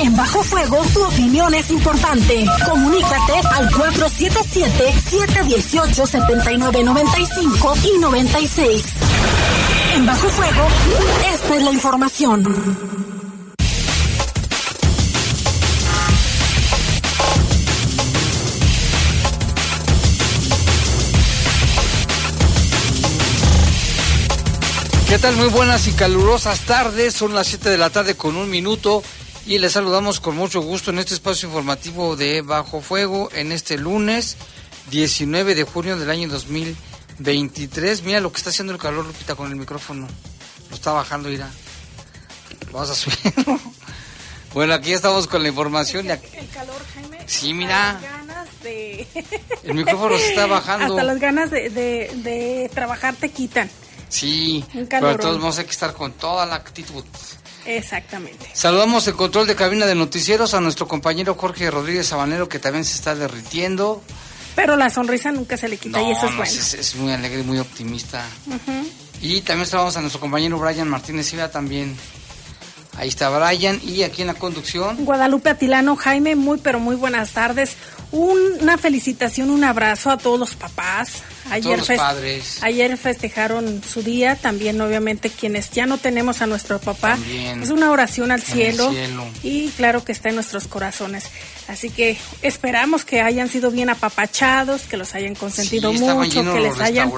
En Bajo Fuego, tu opinión es importante. Comunícate al 477-718-7995 y 96. En Bajo Fuego, esta es la información. ¿Qué tal? Muy buenas y calurosas tardes. Son las 7 de la tarde con un minuto y les saludamos con mucho gusto en este espacio informativo de Bajo Fuego en este lunes 19 de junio del año 2023. Mira lo que está haciendo el calor, Lupita, con el micrófono. Lo está bajando, irá. Vamos a subir. bueno, aquí estamos con la información. El, calor, Jaime. Sí, mira. De... El micrófono se está bajando. Hasta las ganas de, de, de trabajar te quitan. Sí, pero todos vamos a que estar con toda la actitud. Exactamente. Saludamos el control de cabina de noticieros a nuestro compañero Jorge Rodríguez Sabanero que también se está derritiendo. Pero la sonrisa nunca se le quita y eso es bueno. Es, muy alegre y muy optimista. Y también saludamos a nuestro compañero Brian Martínez Silva también. Ahí está Brian y aquí en la conducción. Guadalupe Atilano, Jaime, muy pero muy buenas tardes. una felicitación, un abrazo a todos los papás, Ayer, padres. ayer festejaron su día, también obviamente quienes ya no tenemos a nuestro papá. es una oración al cielo, y claro que está en nuestros corazones. Así que esperamos que hayan sido bien apapachados, que los hayan consentido mucho, que les hayan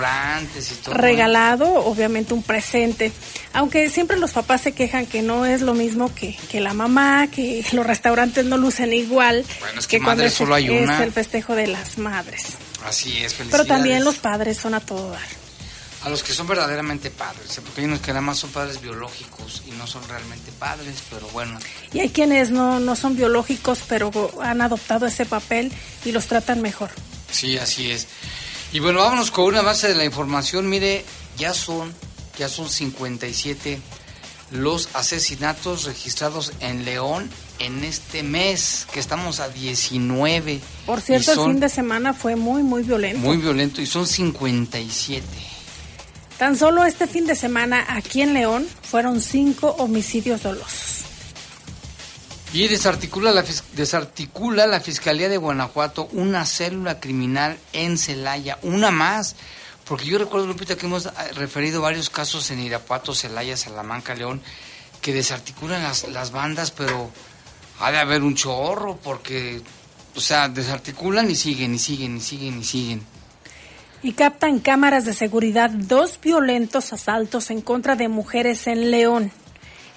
regalado obviamente un presente. Aunque siempre los papás se quejan que no es lo mismo que, que la mamá, que los restaurantes no lucen igual que, cuando es, es el festejo de las madres. Así es, Pero también los padres son a todo dar. A los que son verdaderamente padres, porque hay unos que nada más son padres biológicos y no son realmente padres, pero bueno. Y hay quienes no, no son biológicos, pero han adoptado ese papel y los tratan mejor. Sí, así es. Y bueno, vámonos con una base de la información. Mire, ya son, ya son 57 los asesinatos registrados en León en este mes, que estamos a 19. Por cierto, el fin de semana fue muy, muy violento. Muy violento y son 57. Tan solo este fin de semana aquí en León fueron cinco homicidios dolosos. Y desarticula la, desarticula la Fiscalía de Guanajuato una célula criminal en Celaya, una más. Porque yo recuerdo, Lupita, que hemos eh, referido varios casos en Irapuato, Celaya, Salamanca, León, que desarticulan las, las bandas, pero ha de haber un chorro porque, o sea, desarticulan y siguen y siguen y siguen y siguen. Y captan cámaras de seguridad dos violentos asaltos en contra de mujeres en León.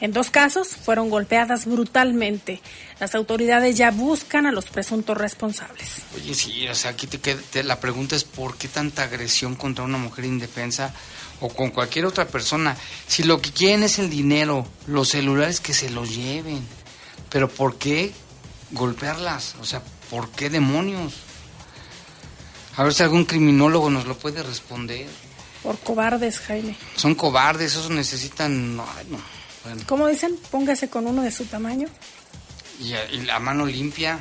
En dos casos fueron golpeadas brutalmente. Las autoridades ya buscan a los presuntos responsables. Oye, sí, o sea, aquí te, la pregunta es por qué tanta agresión contra una mujer indefensa o con cualquier otra persona. Si lo que quieren es el dinero, los celulares que se los lleven. Pero ¿por qué golpearlas? O sea, ¿por qué demonios? A ver si algún criminólogo nos lo puede responder. Por cobardes, Jaime. Son cobardes, esos necesitan... ¿Cómo dicen? Póngase con uno de su tamaño. Y, y, la mano limpia.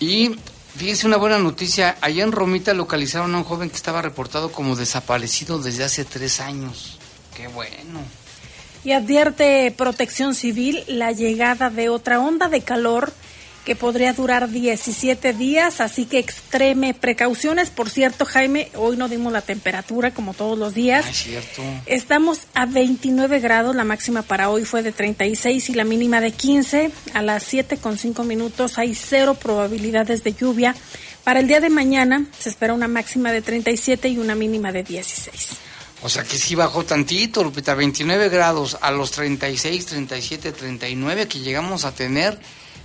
Y fíjense una buena noticia. Allá en Romita localizaron a un joven que estaba reportado como desaparecido desde hace tres años. Qué bueno. Y advierte Protección Civil la llegada de otra onda de calor que podría durar 17 días, así que extreme precauciones. Por cierto, Jaime, hoy no dimos la temperatura como todos los días. es cierto. Estamos a 29 grados, la máxima para hoy fue de 36 y la mínima de 15. A las 7 con 5 minutos hay cero probabilidades de lluvia. Para el día de mañana se espera una máxima de 37 y una mínima de 16. O sea que sí bajó tantito, Lupita, 29 grados a los 36, 37, 39 que llegamos a tener,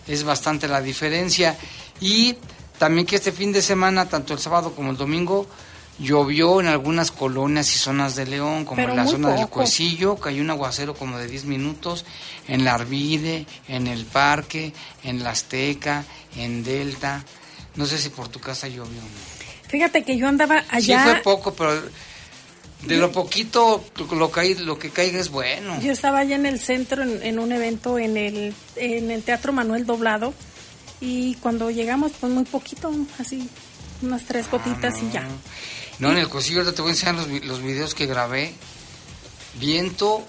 es bastante la diferencia. Y también que este fin de semana, tanto el sábado como el domingo, llovió en algunas colonias y zonas de León, como en la zona del Cuecillo, cayó un aguacero como de 10 minutos, en la Arvide, en el Parque, en la Azteca, en Delta. No sé si por tu casa llovió. Fíjate que yo andaba allá. Sí fue poco, pero de lo poquito lo, que, lo que caiga es bueno. Yo estaba allá en el centro en, un evento en el, en el Teatro Manuel Doblado y cuando llegamos pues muy poquito, así unas tres ah, gotitas y ya. No, en el cosillo ahorita te voy a enseñar los, los videos que grabé. Viento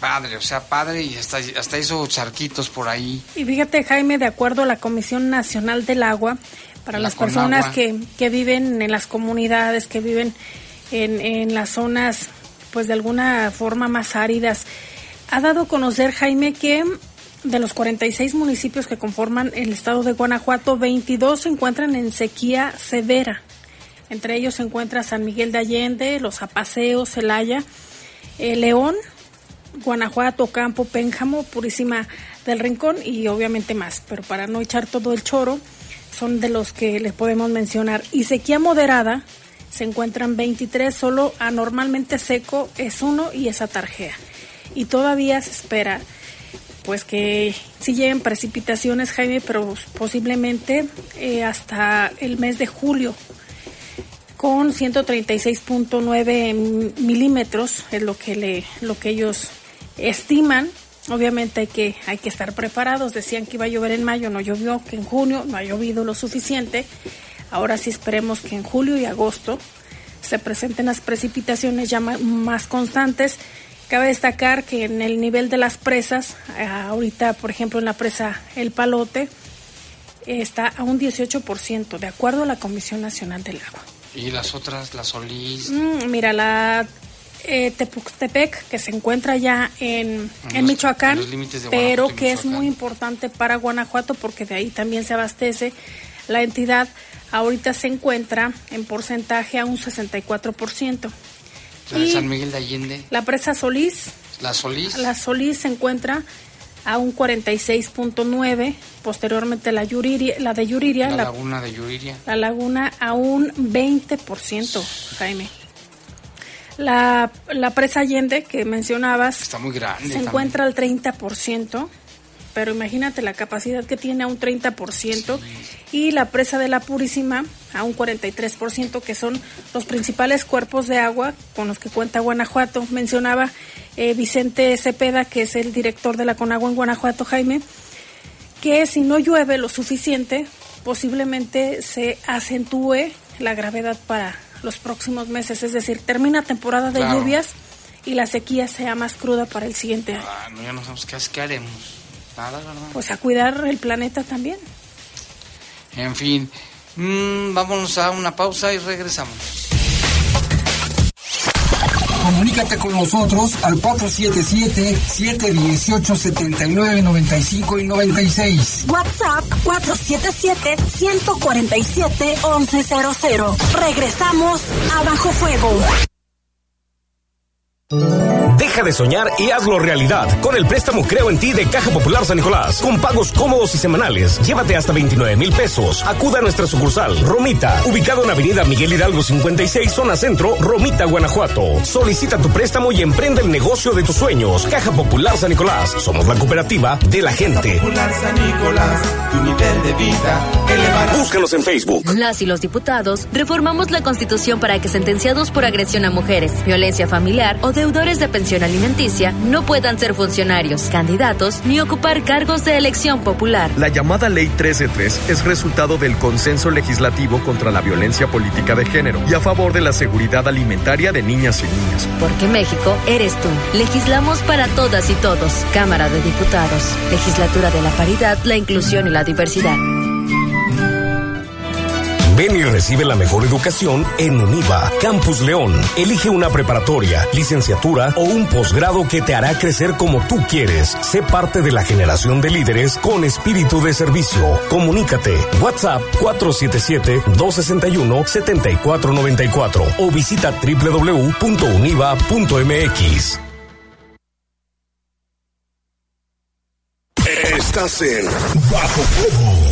padre, o sea, padre y hasta, hasta hizo charquitos por ahí. Y fíjate, Jaime, de acuerdo a la Comisión Nacional del Agua, para las personas que, que, viven en las comunidades, que viven en, en las zonas, pues de alguna forma más áridas, ha dado a conocer, Jaime, que de los 46 municipios que conforman el estado de Guanajuato, 22 se encuentran en sequía severa. Entre ellos se encuentra San Miguel de Allende, Los Apaseos, Celaya, eh, León, Guanajuato, Campo, Pénjamo, Purísima del Rincón y obviamente más. Pero para no echar todo el choro, son de los que les podemos mencionar. Y sequía moderada se encuentran 23, solo anormalmente seco es uno y esa tarjea. Y todavía se espera pues que sí lleguen precipitaciones, Jaime, pero posiblemente eh, hasta el mes de julio con 136.9 milímetros es lo que le lo que ellos estiman. Obviamente hay que hay que estar preparados. Decían que iba a llover en mayo no llovió que en junio no ha llovido lo suficiente ahora sí esperemos que en julio y agosto se presenten las precipitaciones ya más constantes cabe destacar que en el nivel de las presas eh, ahorita por ejemplo en la presa El Palote está a un 18% de acuerdo a la Comisión Nacional del Agua ¿Y las otras, la Solís? Mm, mira, la eh, Tepuxtepec, que se encuentra ya en, en, Michoacán, pero que es muy importante para Guanajuato porque de ahí también se abastece la entidad. Ahorita se encuentra en porcentaje a un 64%. ¿La San Miguel de Allende? La presa Solís. ¿La Solís? La Solís se encuentra a un 46.9, posteriormente la Yuriria, la de Yuriria, la, laguna de Yuriria. La laguna a un 20%, Jaime. La, la presa Allende que mencionabas está muy grande. Se encuentra al 30%, pero imagínate la capacidad que tiene a un 30% y la presa de la Purísima a un 43%, que son los principales cuerpos de agua con los que cuenta Guanajuato. Mencionaba eh, Vicente Cepeda, que es el director de la Conagua en Guanajuato, Jaime, que si no llueve lo suficiente, posiblemente se acentúe la gravedad para los próximos meses, es decir, termina temporada de lluvias y la sequía sea más cruda para el siguiente año. Ah, no, ya no sabemos qué, haremos. Nada, ¿verdad? Pues a cuidar el planeta también. En fin, mm, vámonos a una pausa y regresamos. Comunícate con nosotros al 477-718-7995 y 96. WhatsApp 477-147-1100. Regresamos a Bajo Fuego. Deja de soñar y hazlo realidad con el préstamo Creo en ti de Caja Popular San Nicolás. Con pagos cómodos y semanales. Llévate hasta 29 mil pesos. Acuda a nuestra sucursal, Romita, ubicado en Avenida Miguel Hidalgo 56, zona centro, Romita, Guanajuato. Solicita tu préstamo y emprende el negocio de tus sueños. Caja Popular San Nicolás. Somos la cooperativa de la gente. Popular San Nicolás, tu nivel de vida Búscanos en Facebook. Las y los diputados reformamos la Constitución para que sentenciados por agresión a mujeres, violencia familiar o deudores de pensión alimenticia no puedan ser funcionarios, candidatos ni ocupar cargos de elección popular. La llamada Ley 133 es resultado del consenso legislativo contra la violencia política de género y a favor de la seguridad alimentaria de niñas y niños. Porque México eres tú. Legislamos para todas y todos. Cámara de Diputados. Legislatura de la Paridad, la Inclusión y la Diversidad. Ven y recibe la mejor educación en UNIVA, Campus León. Elige una preparatoria, licenciatura o un posgrado que te hará crecer como tú quieres. Sé parte de la generación de líderes con espíritu de servicio. Comunícate. WhatsApp 477-261-7494 o visita www.univa.mx. Estás en Bajo Fuego.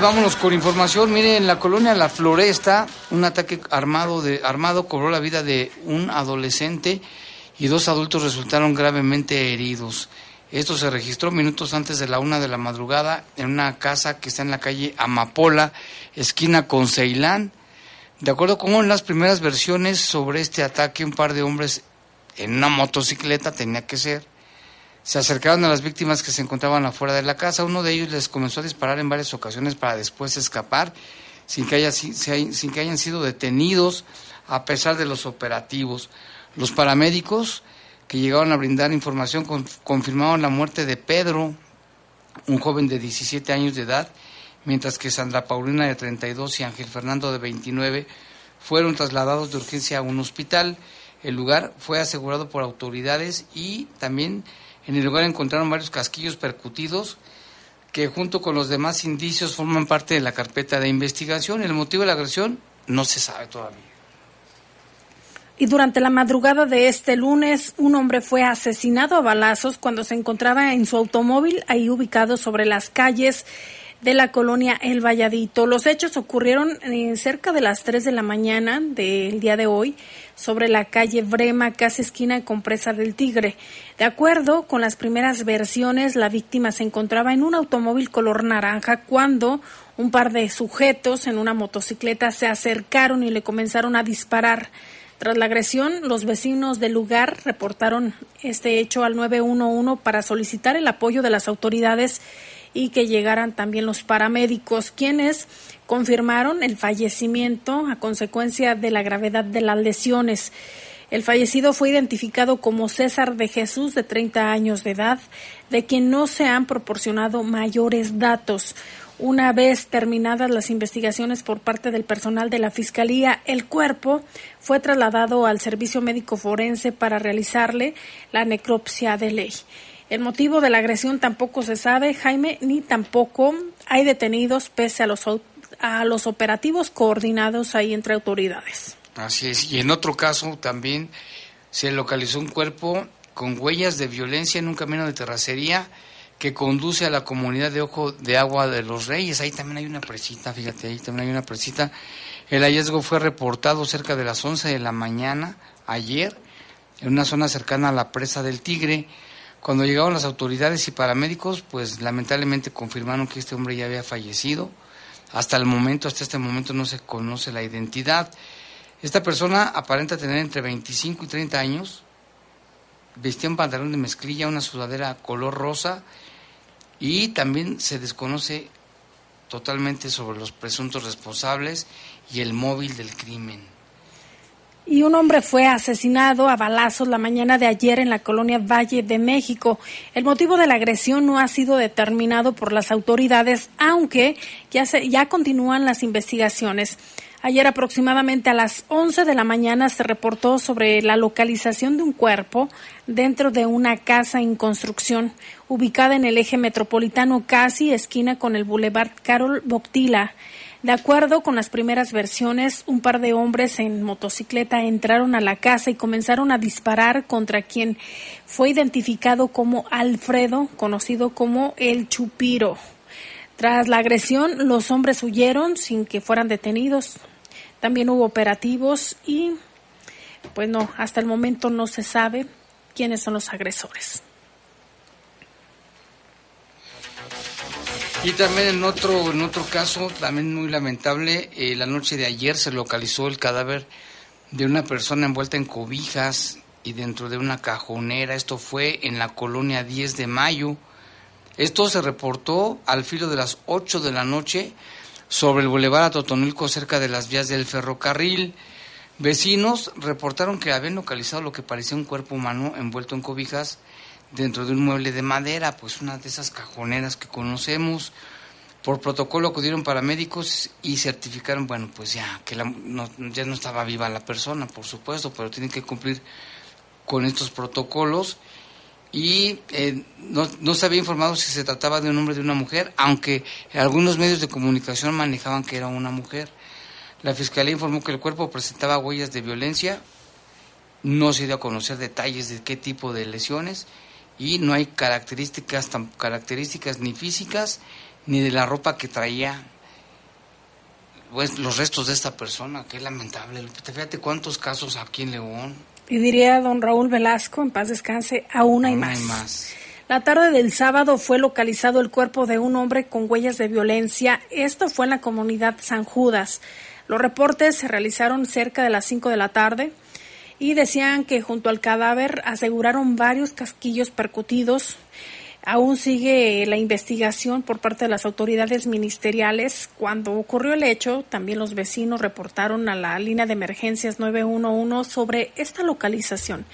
Vámonos con información. Miren, en la colonia La Floresta, un ataque armado, de, armado cobró la vida de un adolescente y dos adultos resultaron gravemente heridos. Esto se registró minutos antes de la una de la madrugada en una casa que está en la calle Amapola, esquina con Ceilán. De acuerdo con las primeras versiones sobre este ataque, un par de hombres en una motocicleta, tenía que ser, se acercaron a las víctimas que se encontraban afuera de la casa. Uno de ellos les comenzó a disparar en varias ocasiones para después escapar sin que, haya, sin que hayan sido detenidos a pesar de los operativos. Los paramédicos que llegaron a brindar información confirmaron la muerte de Pedro, un joven de 17 años de edad, mientras que Sandra Paulina de 32 y Ángel Fernando de 29 fueron trasladados de urgencia a un hospital. El lugar fue asegurado por autoridades y también en el lugar encontraron varios casquillos percutidos que junto con los demás indicios forman parte de la carpeta de investigación. El motivo de la agresión no se sabe todavía. Y durante la madrugada de este lunes, un hombre fue asesinado a balazos cuando se encontraba en su automóvil ahí ubicado sobre las calles de la colonia El Valladito. Los hechos ocurrieron eh, cerca de las 3 de la mañana del día de hoy sobre la calle Brema, casi esquina con Presa del Tigre. De acuerdo con las primeras versiones, la víctima se encontraba en un automóvil color naranja cuando un par de sujetos en una motocicleta se acercaron y le comenzaron a disparar. Tras la agresión, los vecinos del lugar reportaron este hecho al 911 para solicitar el apoyo de las autoridades y que llegaran también los paramédicos, quienes confirmaron el fallecimiento a consecuencia de la gravedad de las lesiones. El fallecido fue identificado como César de Jesús, de 30 años de edad, de quien no se han proporcionado mayores datos. Una vez terminadas las investigaciones por parte del personal de la Fiscalía, el cuerpo fue trasladado al Servicio Médico Forense para realizarle la necropsia de ley. El motivo de la agresión tampoco se sabe, Jaime, ni tampoco hay detenidos pese a los, a los operativos coordinados ahí entre autoridades. Así es, y en otro caso también se localizó un cuerpo con huellas de violencia en un camino de terracería que conduce a la comunidad de Ojo de Agua de los Reyes. Ahí también hay una presita, fíjate, ahí también hay una presita. El hallazgo fue reportado cerca de las 11 de la mañana ayer en una zona cercana a la presa del Tigre. Cuando llegaron las autoridades y paramédicos, pues lamentablemente confirmaron que este hombre ya había fallecido. Hasta el momento, hasta este momento no se conoce la identidad. Esta persona aparenta tener entre 25 y 30 años. Vestía un pantalón de mezclilla, una sudadera color rosa y también se desconoce totalmente sobre los presuntos responsables y el móvil del crimen y un hombre fue asesinado a balazos la mañana de ayer en la colonia Valle de México. El motivo de la agresión no ha sido determinado por las autoridades, aunque ya, se, ya continúan las investigaciones. Ayer aproximadamente a las 11 de la mañana se reportó sobre la localización de un cuerpo dentro de una casa en construcción ubicada en el eje metropolitano casi esquina con el Boulevard Carol Boctila. De acuerdo con las primeras versiones, un par de hombres en motocicleta entraron a la casa y comenzaron a disparar contra quien fue identificado como Alfredo, conocido como el Chupiro. Tras la agresión, los hombres huyeron sin que fueran detenidos. También hubo operativos y, pues no, hasta el momento no se sabe quiénes son los agresores. Y también en otro, en otro caso, también muy lamentable, eh, la noche de ayer se localizó el cadáver de una persona envuelta en cobijas y dentro de una cajonera. Esto fue en la colonia 10 de mayo. Esto se reportó al filo de las 8 de la noche sobre el Boulevard Totonilco cerca de las vías del ferrocarril. Vecinos reportaron que habían localizado lo que parecía un cuerpo humano envuelto en cobijas dentro de un mueble de madera, pues una de esas cajoneras que conocemos. Por protocolo acudieron paramédicos y certificaron, bueno, pues ya, que no, ya no estaba viva la persona, por supuesto, pero tienen que cumplir con estos protocolos. Y eh, no, no se había informado si se trataba de un hombre o de una mujer, aunque algunos medios de comunicación manejaban que era una mujer. La fiscalía informó que el cuerpo presentaba huellas de violencia, no se dio a conocer detalles de qué tipo de lesiones y no hay características, tan, características ni físicas ni de la ropa que traía pues, los restos de esta persona. Qué lamentable. Fíjate cuántos casos aquí en León. Y diría don Raúl Velasco, en paz descanse, aún hay más. más. La tarde del sábado fue localizado el cuerpo de un hombre con huellas de violencia. Esto fue en la comunidad San Judas. Los reportes se realizaron cerca de las 5 de la tarde y decían que junto al cadáver aseguraron varios casquillos percutidos. Aún sigue la investigación por parte de las autoridades ministeriales. Cuando ocurrió el hecho, también los vecinos reportaron a la línea de emergencias 911 sobre esta localización.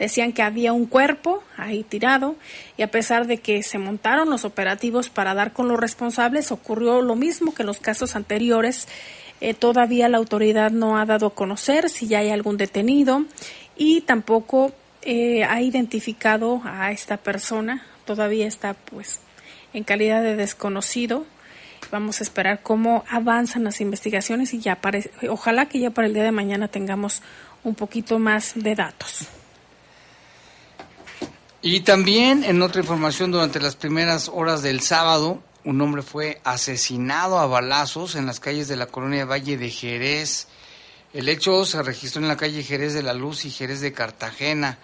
Decían que había un cuerpo ahí tirado y a pesar de que se montaron los operativos para dar con los responsables, ocurrió lo mismo que en los casos anteriores eh, todavía la autoridad no ha dado a conocer si ya hay algún detenido y tampoco eh, ha identificado a esta persona. Todavía está pues en calidad de desconocido. Vamos a esperar cómo avanzan las investigaciones y ya ojalá que ya para el día de mañana tengamos un poquito más de datos. Y también en otra información durante las primeras horas del sábado, un hombre fue asesinado a balazos en las calles de la colonia Valle de Jerez. El hecho se registró en la calle Jerez de la Luz y Jerez de Cartagena.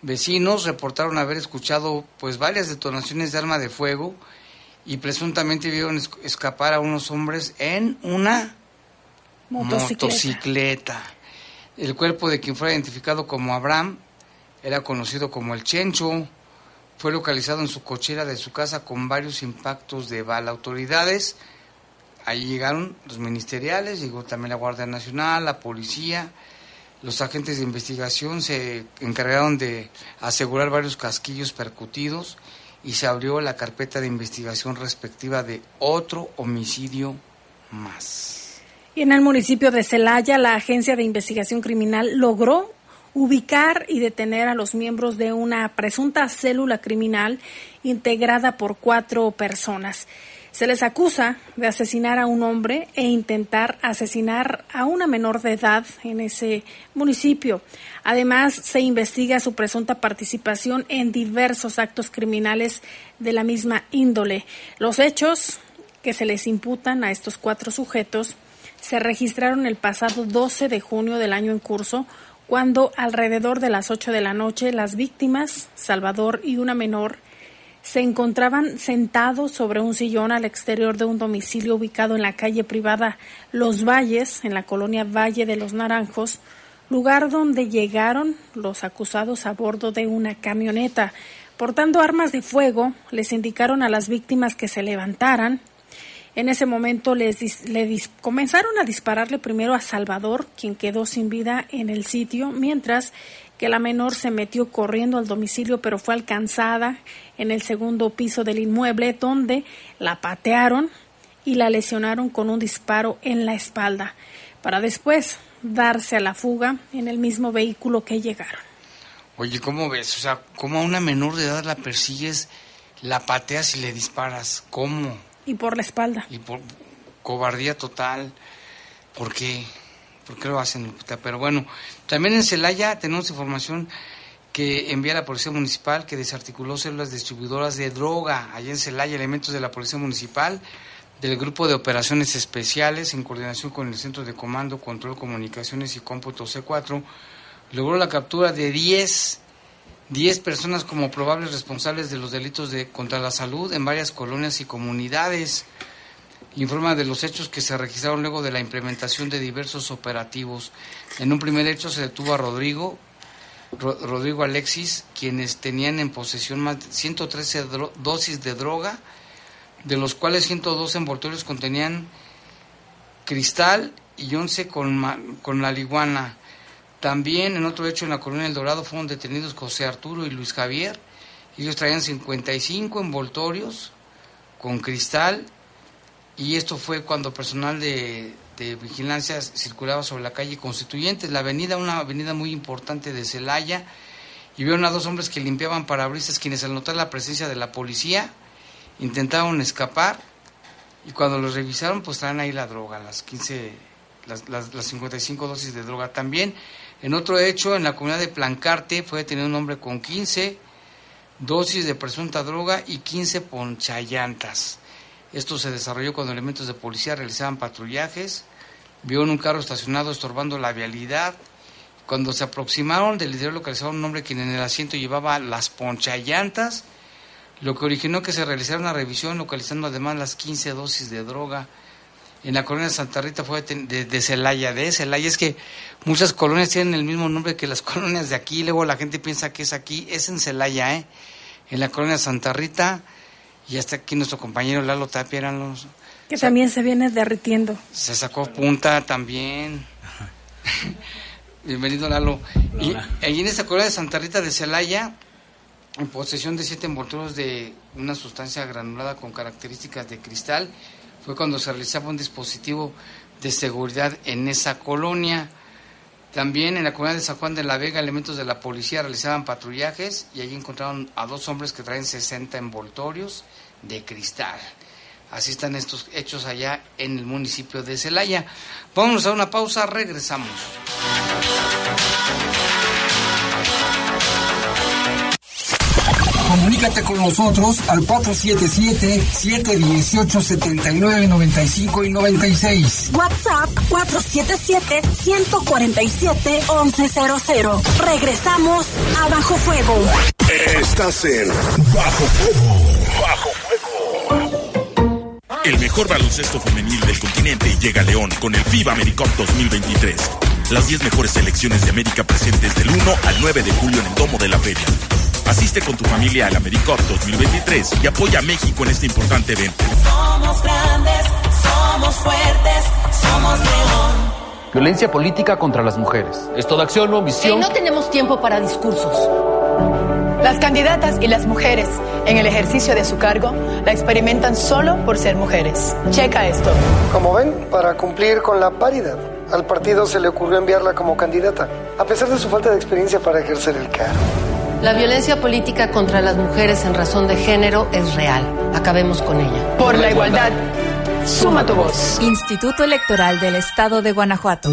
Vecinos reportaron haber escuchado pues varias detonaciones de arma de fuego y presuntamente vieron escapar a unos hombres en una motocicleta. El cuerpo de quien fue identificado como Abraham era conocido como el Chencho fue localizado en su cochera de su casa con varios impactos de bala. Autoridades, ahí llegaron los ministeriales, llegó también la Guardia Nacional, la policía, los agentes de investigación se encargaron de asegurar varios casquillos percutidos y se abrió la carpeta de investigación respectiva de otro homicidio más. Y en el municipio de Celaya, la Agencia de Investigación Criminal logró ubicar y detener a los miembros de una presunta célula criminal integrada por cuatro personas. Se les acusa de asesinar a un hombre e intentar asesinar a una menor de edad en ese municipio. Además, se investiga su presunta participación en diversos actos criminales de la misma índole. Los hechos que se les imputan a estos cuatro sujetos se registraron el pasado 12 de junio del año en curso cuando alrededor de las 8 de la noche las víctimas, Salvador y una menor, se encontraban sentados sobre un sillón al exterior de un domicilio ubicado en la calle privada Los Valles, en la colonia Valle de los Naranjos, lugar donde llegaron los acusados a bordo de una camioneta. Portando armas de fuego, les indicaron a las víctimas que se levantaran, en ese momento les, le comenzaron a dispararle primero a Salvador, quien quedó sin vida en el sitio, mientras que la menor se metió corriendo al domicilio, pero fue alcanzada en el segundo piso del inmueble, donde la patearon y la lesionaron con un disparo en la espalda, para después darse a la fuga en el mismo vehículo que llegaron. Oye, ¿cómo ves? O sea, ¿cómo a una menor de edad la persigues, la pateas y le disparas? ¿Cómo? Y por la espalda. Y por cobardía total. ¿Por qué? ¿Por qué lo hacen? Pero bueno, también en Celaya tenemos información que envía la Policía Municipal que desarticuló células distribuidoras de droga. Allá en Celaya, elementos de la Policía Municipal, del Grupo de Operaciones Especiales, en coordinación con el Centro de Comando, Control, Comunicaciones y Cómputo C4, logró la captura de 10 10 personas como probables responsables de los delitos de contra la salud en varias colonias y comunidades. Informa de los hechos que se registraron luego de la implementación de diversos operativos. En un primer hecho se detuvo a Rodrigo, Rodrigo Alexis, quienes tenían en posesión más de 113 dosis de droga, de los cuales 102 envoltorios contenían cristal y 11 con, con marihuana. También en otro hecho en la colonia El Dorado fueron detenidos José Arturo y Luis Javier. Ellos traían 55 envoltorios con cristal y esto fue cuando personal de, de vigilancia circulaba sobre la calle Constituyentes, la avenida, una avenida muy importante de Celaya, y vieron a dos hombres que limpiaban parabrisas, quienes al notar la presencia de la policía intentaron escapar, y cuando los revisaron, pues traen ahí la droga, las 15, las, las, las 55 dosis de droga también. En otro hecho, en la comunidad de Plancarte, fue detenido un hombre con 15 dosis de presunta droga y 15 ponchallantas. Esto se desarrolló cuando elementos de policía realizaban patrullajes, vieron un carro estacionado estorbando la vialidad. Cuando se aproximaron, del líder localizaron un hombre quien en el asiento llevaba las ponchallantas, lo que originó que se realizara una revisión localizando además las 15 dosis de droga. En la colonia de Santa Rita fue de, Celaya, de Celaya. Es que muchas colonias tienen el mismo nombre que las colonias de aquí, luego la gente piensa que es aquí, es en Celaya, ¿eh? En la colonia de Santa Rita y hasta aquí nuestro compañero Lalo Tapia eran los... Que también se viene derritiendo. Se sacó punta también. Bienvenido Lalo. Y en esta colonia de Santa Rita de Celaya, en posesión de siete envolturos de una sustancia granulada con características de cristal, fue cuando se realizaba un dispositivo de seguridad en esa colonia. También en la comunidad de San Juan de la Vega, elementos de la policía realizaban patrullajes y allí encontraron a dos hombres que traen 60 envoltorios de cristal. Así están estos hechos allá en el municipio de Celaya. Vamos a una pausa, regresamos. Comunícate con nosotros al 477-718-7995 y 96. WhatsApp 477-147-1100. Regresamos a Bajo Fuego. Estás en Bajo Fuego. Bajo Fuego. El mejor baloncesto femenil del continente llega a León con el FIBA AmeriCup 2023. Las 10 mejores selecciones de América presentes del 1 al 9 de julio en el Domo de la Feria. Asiste con tu familia al AmeriCup 2023 y apoya a México en este importante evento. Somos grandes, somos fuertes, somos león. Violencia política contra las mujeres. Es toda acción o omisión. Y no tenemos tiempo para discursos. Las candidatas y las mujeres en el ejercicio de su cargo la experimentan solo por ser mujeres. Checa esto. Como ven, para cumplir con la paridad, al partido se le ocurrió enviarla como candidata, a pesar de su falta de experiencia para ejercer el cargo. La violencia política contra las mujeres en razón de género es real. Acabemos con ella. Por la igualdad. Suma tu voz. Instituto Electoral del Estado de Guanajuato.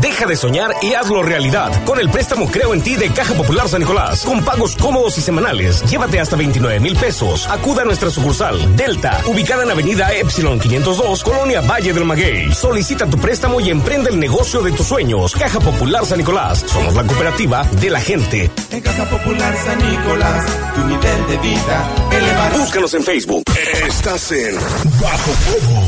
Deja de soñar y hazlo realidad con el préstamo Creo en ti de Caja Popular San Nicolás. Con pagos cómodos y semanales. Llévate hasta 29 mil pesos. Acuda a nuestra sucursal Delta, ubicada en Avenida Epsilon 502, Colonia Valle del Maguey. Solicita tu préstamo y emprende el negocio de tus sueños. Caja Popular San Nicolás. Somos la cooperativa de la gente. En Caja Popular San Nicolás, tu nivel de vida elevado. Búscanos en Facebook. Estás en Bajo Fuego.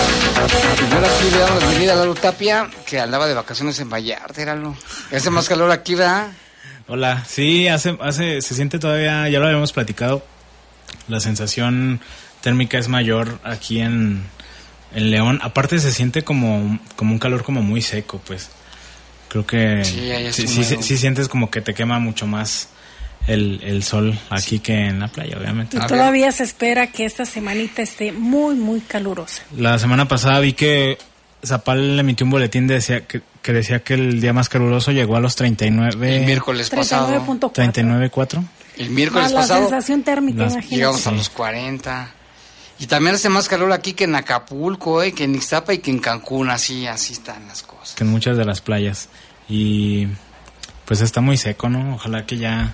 le damos la bienvenida a Lalo Tapia, que andaba de vacaciones en Vallarta, éralo. Hace más calor aquí, ¿verdad? Hola, sí, hace, hace, se siente todavía, ya lo habíamos platicado, la sensación térmica es mayor aquí en, en León. Aparte se siente como, como un calor como muy seco, pues. Creo que Sí, sí, sí, sí sientes como que te quema mucho más el, el sol aquí que en la playa, obviamente. Y todavía se espera que esta semanita esté muy, muy calurosa. La semana pasada vi que Zapal emitió un boletín de decía que, que decía que el día más caluroso llegó a los 39. El miércoles pasado. 39.4. 39.4. El miércoles la pasado sensación térmica, Las- llegamos a los 40. Y también hace más calor aquí que en Acapulco, eh, que en Ixtapa y que en Cancún, así, así están las cosas. que en muchas de las playas. Y pues está muy seco, ¿no? Ojalá que ya...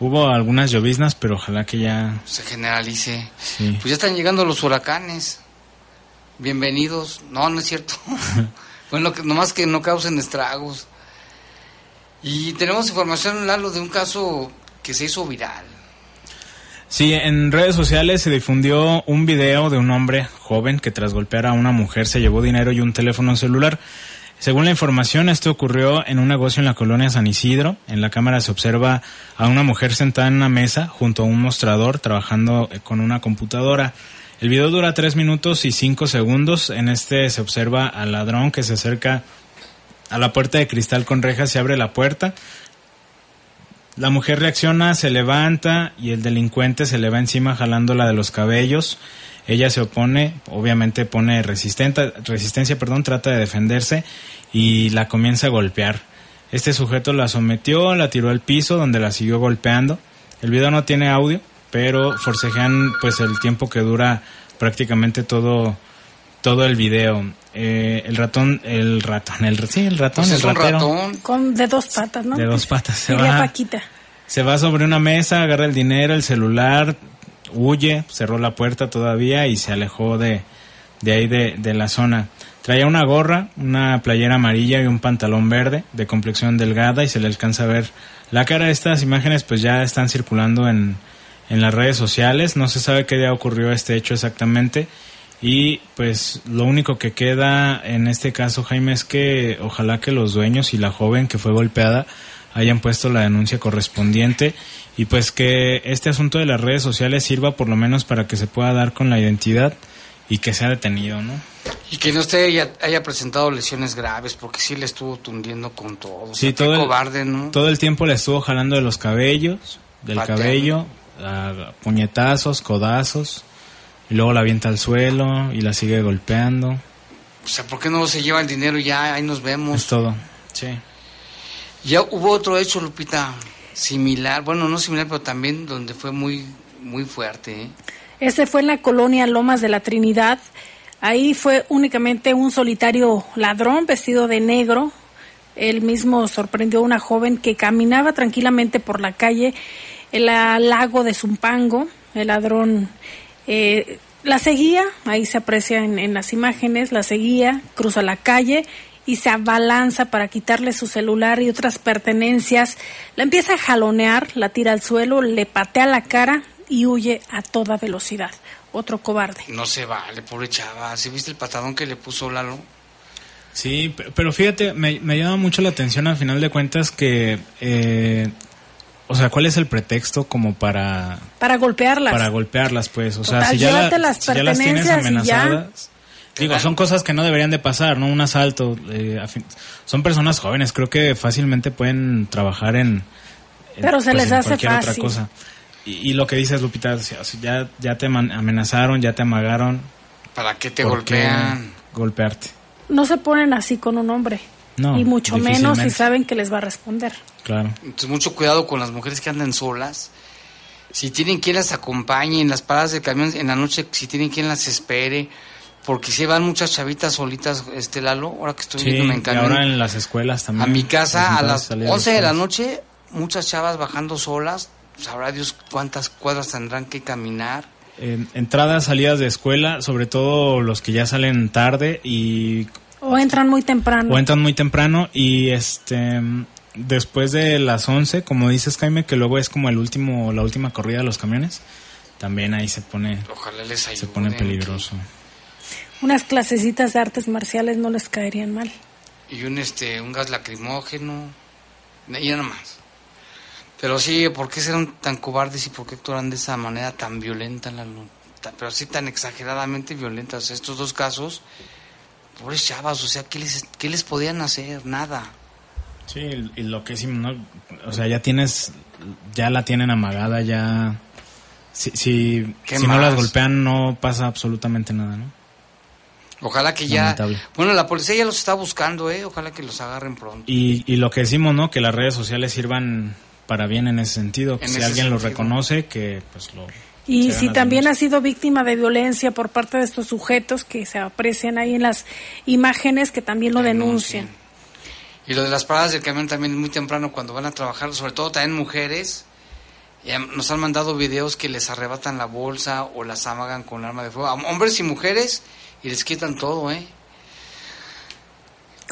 Hubo algunas lloviznas, pero ojalá que ya... Se generalice. Sí. Pues ya están llegando los huracanes. Bienvenidos. No, no es cierto. bueno, que nomás que no causen estragos. Y tenemos información, Lalo, de un caso que se hizo viral. Sí, en redes sociales se difundió un video de un hombre joven que tras golpear a una mujer se llevó dinero y un teléfono celular. Según la información, esto ocurrió en un negocio en la colonia San Isidro. En la cámara se observa a una mujer sentada en una mesa junto a un mostrador trabajando con una computadora. El video dura tres minutos y cinco segundos. En este se observa al ladrón que se acerca a la puerta de cristal con rejas, se abre la puerta, la mujer reacciona, se levanta y el delincuente se le va encima jalándola de los cabellos. Ella se opone, obviamente pone resistencia, perdón, trata de defenderse y la comienza a golpear. Este sujeto la sometió, la tiró al piso donde la siguió golpeando. El video no tiene audio, pero forcejean pues el tiempo que dura prácticamente todo todo el video. Eh, el ratón, el ratón, el sí, el ratón, pues el ratón. Con de dos patas, ¿no? De dos patas. Se va, Paquita. Se va sobre una mesa, agarra el dinero, el celular, huye, cerró la puerta todavía y se alejó de, de ahí de, de la zona. Traía una gorra, una playera amarilla y un pantalón verde de complexión delgada y se le alcanza a ver la cara. Estas imágenes pues ya están circulando en, en las redes sociales. No se sabe qué día ocurrió este hecho exactamente y pues lo único que queda en este caso, Jaime, es que ojalá que los dueños y la joven que fue golpeada hayan puesto la denuncia correspondiente y pues que este asunto de las redes sociales sirva por lo menos para que se pueda dar con la identidad y que sea detenido, ¿no? Y que no usted haya, haya presentado lesiones graves, porque sí le estuvo tundiendo con todo. Sí, todo, el, todo el tiempo le estuvo jalando de los cabellos, del cabello, a puñetazos, codazos y luego la avienta al suelo y la sigue golpeando. O sea, ¿por qué no se lleva el dinero y ya ahí nos vemos? Es todo, sí. Ya hubo otro hecho, Lupita, similar, bueno, no similar, pero también donde fue muy, muy fuerte. ¿eh? Este fue en la colonia Lomas de la Trinidad. Ahí fue únicamente un solitario ladrón vestido de negro. Él mismo sorprendió a una joven que caminaba tranquilamente por la calle, el lago de Zumpango. El ladrón eh, la seguía, ahí se aprecia en, las imágenes, la seguía, cruza la calle y se abalanza para quitarle su celular y otras pertenencias. La empieza a jalonear, la tira al suelo, le patea la cara y huye a toda velocidad. Otro cobarde. No se vale, pobre chava. ¿Sí viste el patadón que le puso Lalo? Sí, pero fíjate, me, llama mucho la atención al final de cuentas que eh, o sea, ¿cuál es el pretexto como para... Para golpearlas. Para golpearlas, pues. O sea, si, ya, las tienes amenazadas... Digo, son cosas que no deberían de pasar, ¿no? Un asalto. Eh, son personas jóvenes, creo que fácilmente pueden trabajar en... Pero se pues, les hace cualquier otra cosa. Y, lo que dices, Lupita, ya, ya te amenazaron, ya te amagaron. ¿Para qué te golpean? golpearte. No se ponen así con un hombre. No, y mucho menos si saben que les va a responder. Claro. Entonces, mucho cuidado con las mujeres que andan solas. Si tienen quien las acompañe en las paradas de camión en la noche, si tienen quien las espere, porque si van muchas chavitas solitas, este Lalo, ahora que estoy viendo me ahora en las escuelas también. A mi casa a las 11 de la noche, muchas chavas bajando solas, sabrá Dios cuántas cuadras tendrán que caminar. entradas, salidas de escuela, sobre todo los que ya salen tarde y o entran muy temprano. O entran muy temprano y este después de las 11, como dices Jaime, que luego es como el último la última corrida de los camiones, también ahí se pone se pone peligroso. Unas clasecitas de artes marciales no les caerían mal. Y un este un gas lacrimógeno y nada más. Pero sí, ¿por qué serán tan cobardes y por qué actúan de esa manera tan violenta, la, pero así tan exageradamente violentas? Estos dos casos pobres chavas, o sea, ¿qué les, qué les podían hacer? Nada. Sí, y lo que decimos, ¿no? O sea, ya tienes, ya la tienen amagada, ya... Si, si, si no las golpean no pasa absolutamente nada, ¿no? Ojalá que ya... Bueno, la policía ya los está buscando, ¿eh? Ojalá que los agarren pronto. Y, y lo que decimos, ¿no? Que las redes sociales sirvan para bien en ese sentido. Que si alguien lo reconoce, que pues lo y si también ha sido víctima de violencia por parte de estos sujetos que se aprecian ahí en las imágenes, que también lo denuncien. Y lo de las paradas del camión también muy temprano cuando van a trabajar, sobre todo también mujeres, nos han mandado videos que les arrebatan la bolsa o las amagan con arma de fuego. hombres y mujeres y les quitan todo, ¿eh?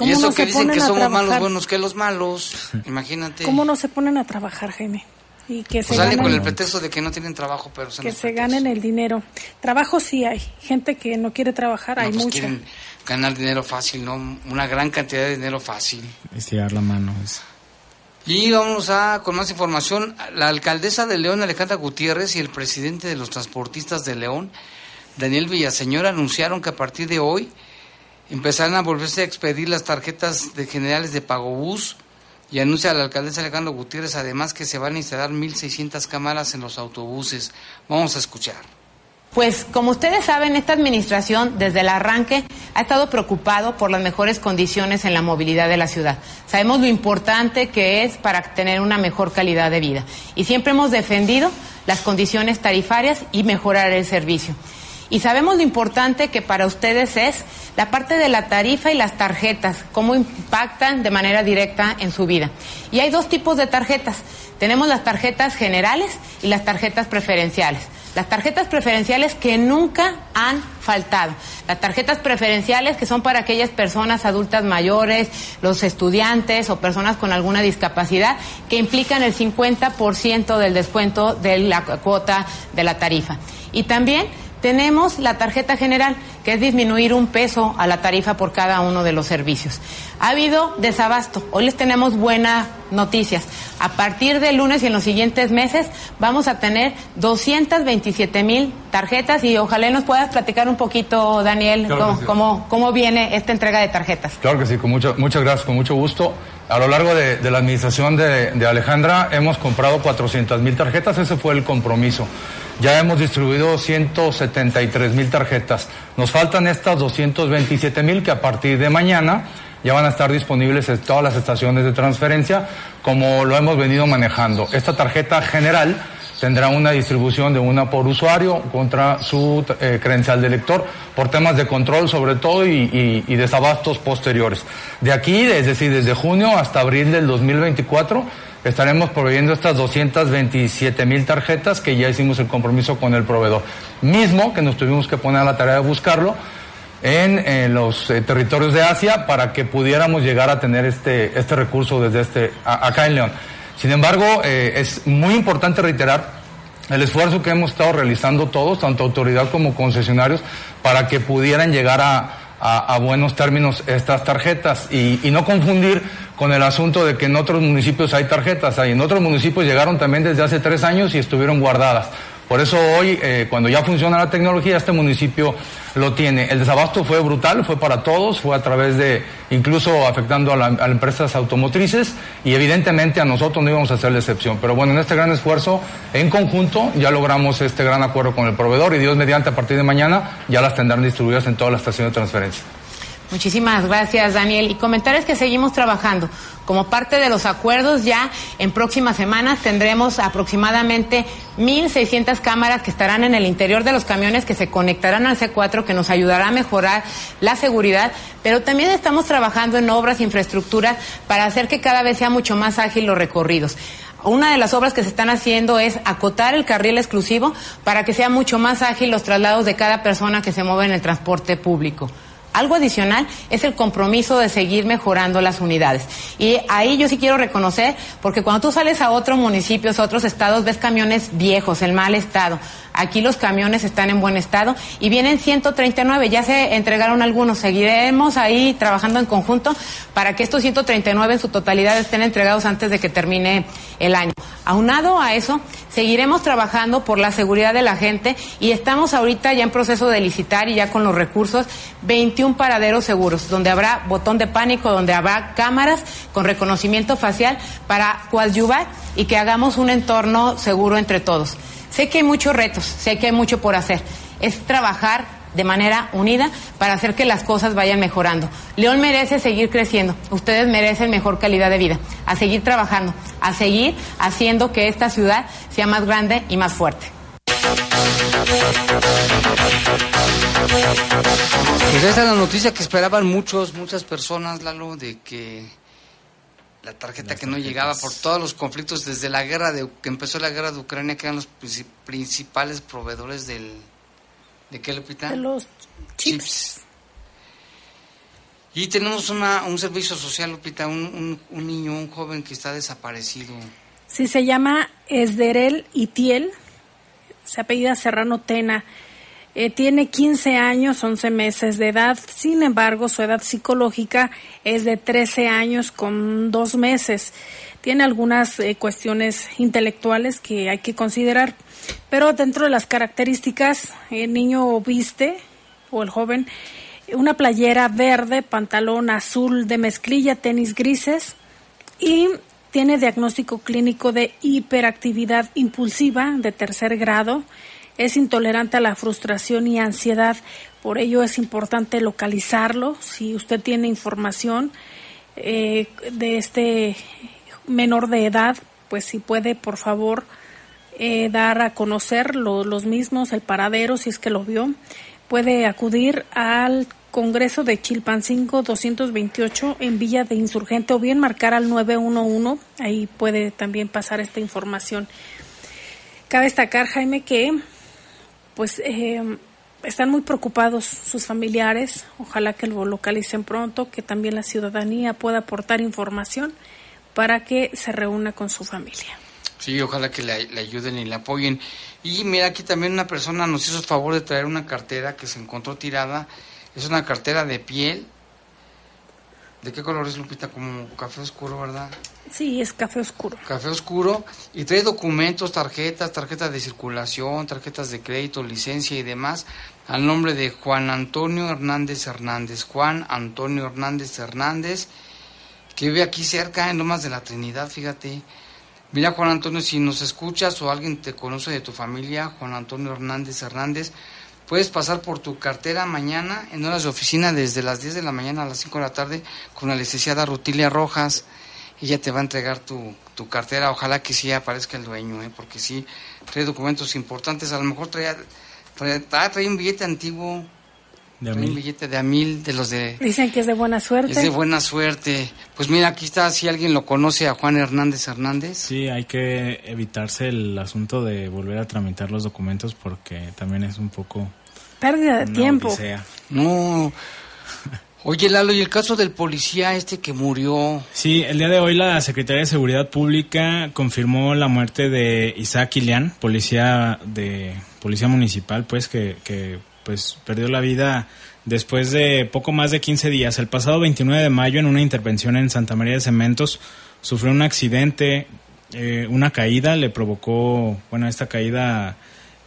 Y eso que dicen que somos malos buenos que los malos, imagínate. ¿Cómo no se ponen a trabajar, Jaime? y que se salen con el pretexto de que no tienen trabajo, pero que se ganen el dinero. Trabajo sí hay, gente que no quiere trabajar, hay pues mucha. Quieren ganar dinero fácil, ¿no? Una gran cantidad de dinero fácil. Estirar la mano. Y vamos a con más información. La alcaldesa de León, Alejandra Gutiérrez, y el presidente de los transportistas de León, Daniel Villaseñor, anunciaron que a partir de hoy empezarán a volverse a expedir las tarjetas de generales de Pagobús y anuncia la alcaldesa Alejandro Gutiérrez además que se van a instalar 1.600 cámaras en los autobuses. Vamos a escuchar. Pues como ustedes saben, esta administración desde el arranque ha estado preocupado por las mejores condiciones en la movilidad de la ciudad. Sabemos lo importante que es para tener una mejor calidad de vida y siempre hemos defendido las condiciones tarifarias y mejorar el servicio. Y sabemos lo importante que para ustedes es la parte de la tarifa y las tarjetas, cómo impactan de manera directa en su vida. Y hay dos tipos de tarjetas. Tenemos las tarjetas generales y las tarjetas preferenciales. Las tarjetas preferenciales que nunca han faltado. Las tarjetas preferenciales que son para aquellas personas adultas mayores, los estudiantes o personas con alguna discapacidad que implican el 50% del descuento de la cuota de la tarifa. Y también tenemos la tarjeta general, que es disminuir un peso a la tarifa por cada uno de los servicios. Ha habido desabasto. Hoy les tenemos buenas noticias. A partir del lunes y en los siguientes meses vamos a tener 227 mil tarjetas y ojalá nos puedas platicar un poquito, Daniel, cómo, cómo, viene esta entrega de tarjetas. Claro que sí, con mucho, muchas gracias, con mucho gusto. A lo largo de, la administración de, de Alejandra hemos comprado 400 mil tarjetas, ese fue el compromiso. Ya hemos distribuido 173 mil tarjetas. Nos faltan estas 227 mil que a partir de mañana ya van a estar disponibles en todas las estaciones de transferencia como lo hemos venido manejando. Esta tarjeta general tendrá una distribución de una por usuario contra su eh, credencial de lector por temas de control sobre todo y, y desabastos posteriores. De aquí, es decir, desde junio hasta abril del 2024, estaremos proveyendo estas 227 mil tarjetas que ya hicimos el compromiso con el proveedor. Mismo que nos tuvimos que poner a la tarea de buscarlo en, los eh, territorios de Asia para que pudiéramos llegar a tener este, este recurso desde este, acá en León. Sin embargo, eh, es muy importante reiterar el esfuerzo que hemos estado realizando todos, tanto autoridad como concesionarios, para que pudieran llegar a, a, buenos términos estas tarjetas y, y, no confundir con el asunto de que en otros municipios hay tarjetas. En otros municipios llegaron también desde hace tres años y estuvieron guardadas. Por eso hoy, eh, cuando ya funciona la tecnología, este municipio lo tiene. El desabasto fue brutal, fue para todos, fue a través de, incluso afectando a, las empresas automotrices y evidentemente a nosotros no íbamos a hacer la excepción. Pero bueno, en este gran esfuerzo, en conjunto, ya logramos este gran acuerdo con el proveedor y Dios mediante a partir de mañana ya las tendrán distribuidas en todas las estaciones de transferencia. Muchísimas gracias, Daniel. Y comentarles que seguimos trabajando. Como parte de los acuerdos, ya en próximas semanas tendremos aproximadamente 1.600 cámaras que estarán en el interior de los camiones que se conectarán al C4, que nos ayudará a mejorar la seguridad. Pero también estamos trabajando en obras e infraestructuras para hacer que cada vez sea mucho más ágil los recorridos. Una de las obras que se están haciendo es acotar el carril exclusivo para que sea mucho más ágil los traslados de cada persona que se mueve en el transporte público. Algo adicional es el compromiso de seguir mejorando las unidades. Y ahí yo sí quiero reconocer, porque cuando tú sales a otros municipios, a otros estados, ves camiones viejos, en mal estado. Aquí los camiones están en buen estado y vienen 139, ya se entregaron algunos. Seguiremos ahí trabajando en conjunto para que estos 139 en su totalidad estén entregados antes de que termine el año. Aunado a eso, seguiremos trabajando por la seguridad de la gente y estamos ahorita ya en proceso de licitar y ya con los recursos 21 paraderos seguros, donde habrá botón de pánico, donde habrá cámaras con reconocimiento facial para coadyuvar y que hagamos un entorno seguro entre todos. Sé que hay muchos retos, sé que hay mucho por hacer. Es trabajar de manera unida para hacer que las cosas vayan mejorando. León merece seguir creciendo, ustedes merecen mejor calidad de vida, a seguir trabajando, a seguir haciendo que esta ciudad sea más grande y más fuerte. Pues esa es la noticia que esperaban muchos, muchas personas, Lalo, de que la tarjeta que no llegaba por todos los conflictos desde la guerra de que empezó la guerra de Ucrania que eran los principales proveedores del de qué Lupita de los chips, y tenemos una, un servicio social Lupita un, un, niño un joven que está desaparecido. Sí, se llama Esderel Itiel, se apellida Serrano Tena. Eh, tiene 15 años, 11 meses de edad, sin embargo, su edad psicológica es de 13 años con dos meses. Tiene algunas eh, cuestiones intelectuales que hay que considerar, pero dentro de las características, el niño viste, o el joven, una playera verde, pantalón azul de mezclilla, tenis grises y tiene diagnóstico clínico de hiperactividad impulsiva de tercer grado. Es intolerante a la frustración y ansiedad. Por ello es importante localizarlo. Si usted tiene información eh, de este menor de edad, pues si puede, por favor, eh, dar a conocer los mismos, el paradero, si es que lo vio, puede acudir al Congreso de Chilpancingo 228 en Villa de Insurgente o bien marcar al 911, ahí puede también pasar esta información. Cabe destacar, Jaime, que pues eh, están muy preocupados sus familiares, ojalá que lo localicen pronto, que también la ciudadanía pueda aportar información para que se reúna con su familia. Sí, ojalá que le, ayuden y le apoyen. Y mira, aquí también una persona nos hizo el favor de traer una cartera que se encontró tirada es una cartera de piel. ¿De qué color es, Lupita? Como café oscuro, ¿verdad? Sí, es café oscuro. Café oscuro. Y trae documentos, tarjetas, tarjetas de circulación, tarjetas de crédito, licencia y demás, al nombre de Juan Antonio Hernández Hernández. Juan Antonio Hernández Hernández, que vive aquí cerca, en Lomas de la Trinidad, fíjate. Mira, Juan Antonio, si nos escuchas o alguien te conoce de tu familia, Juan Antonio Hernández Hernández, Puedes pasar por tu cartera mañana en horas de oficina desde las 10 de la mañana a las 5 de la tarde con la licenciada Rutilia Rojas. Ella te va a entregar tu, tu cartera. Ojalá que sí aparezca el dueño, ¿eh? porque sí trae documentos importantes. A lo mejor trae, trae, ah, trae un billete antiguo. De un billete de a mil, de los de... Dicen que es de buena suerte. Es de buena suerte. Pues mira, aquí está, si alguien lo conoce, a Juan Hernández Hernández. Sí, hay que evitarse el asunto de volver a tramitar los documentos porque también es un poco Pérdida de tiempo. No. Oye, Lalo, ¿y el caso del policía este que murió? Sí, el día de hoy la Secretaría de Seguridad Pública confirmó la muerte de Isaac Ilián, policía de policía municipal, pues que, que pues perdió la vida después de poco más de 15 días. El pasado 29 de mayo, en una intervención en Santa María de Cementos, sufrió un accidente, eh, una caída, le provocó, bueno, esta caída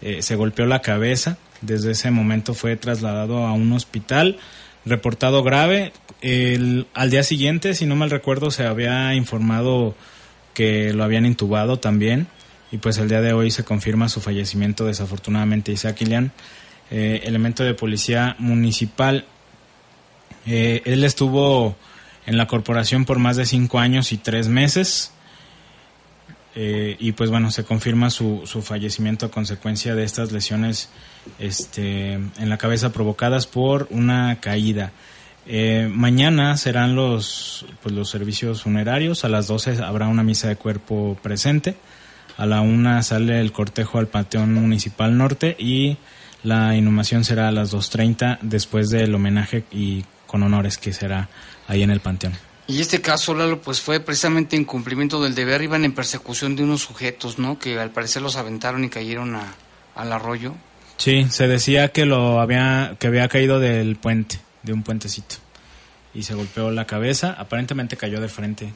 eh, se golpeó la cabeza desde ese momento fue trasladado a un hospital, reportado grave. El, al día siguiente, si no mal recuerdo, se había informado que lo habían intubado también. Y pues el día de hoy se confirma su fallecimiento, desafortunadamente, Isaac Ilian, eh, elemento de policía municipal. Eh, él estuvo en la corporación por más de cinco años y tres meses. Eh, y pues bueno, se confirma su, su fallecimiento a consecuencia de estas lesiones este, en la cabeza provocadas por una caída. Eh, mañana serán los, pues, los servicios funerarios, a las 12 habrá una misa de cuerpo presente, a la una sale el cortejo al Panteón Municipal Norte y la inhumación será a las 2.30 después del homenaje y con honores que será ahí en el Panteón. Y este caso, Lalo, pues fue precisamente en cumplimiento del deber, iban en persecución de unos sujetos, ¿no? Que al parecer los aventaron y cayeron a, al arroyo. Sí, se decía que lo había que había caído del puente, de un puentecito. Y se golpeó la cabeza, aparentemente cayó de frente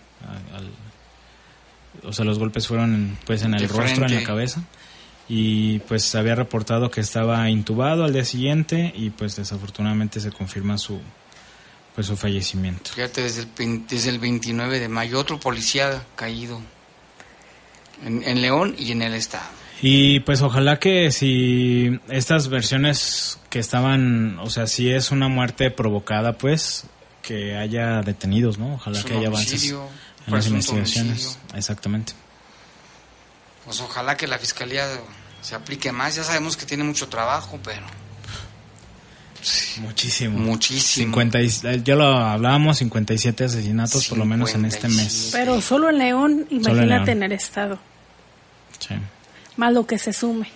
o sea, los golpes fueron pues en el rostro, en la cabeza. Y pues se había reportado que estaba intubado al día siguiente y pues desafortunadamente se confirma su pues su fallecimiento. Fíjate, desde el, desde el 29 de mayo, otro policía caído en, en León y en el estado. Y pues ojalá que si estas versiones que estaban, o sea, si es una muerte provocada, pues que haya detenidos, ¿no? Ojalá que haya avances en las investigaciones. Exactamente. Pues ojalá que la fiscalía se aplique más. Ya sabemos que tiene mucho trabajo, pero Muchísimo. Muchísimo. 50 ya lo hablábamos, 57 asesinatos por lo menos en este mes. Pero solo en León, imagínate en el estado. Sí más lo que se sume.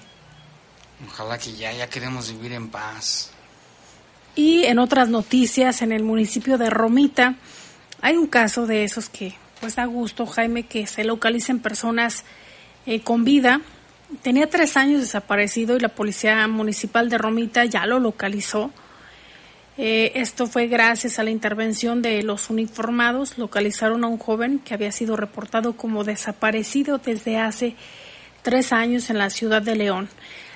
Ojalá que ya, ya queremos vivir en paz. Y en otras noticias, en el municipio de Romita, hay un caso de esos que pues da gusto, Jaime, que se localicen personas eh, con vida. Tenía tres años desaparecido y la Policía Municipal de Romita ya lo localizó. Eh, esto fue gracias a la intervención de los uniformados. Localizaron a un joven que había sido reportado como desaparecido desde hace tres años en la ciudad de León.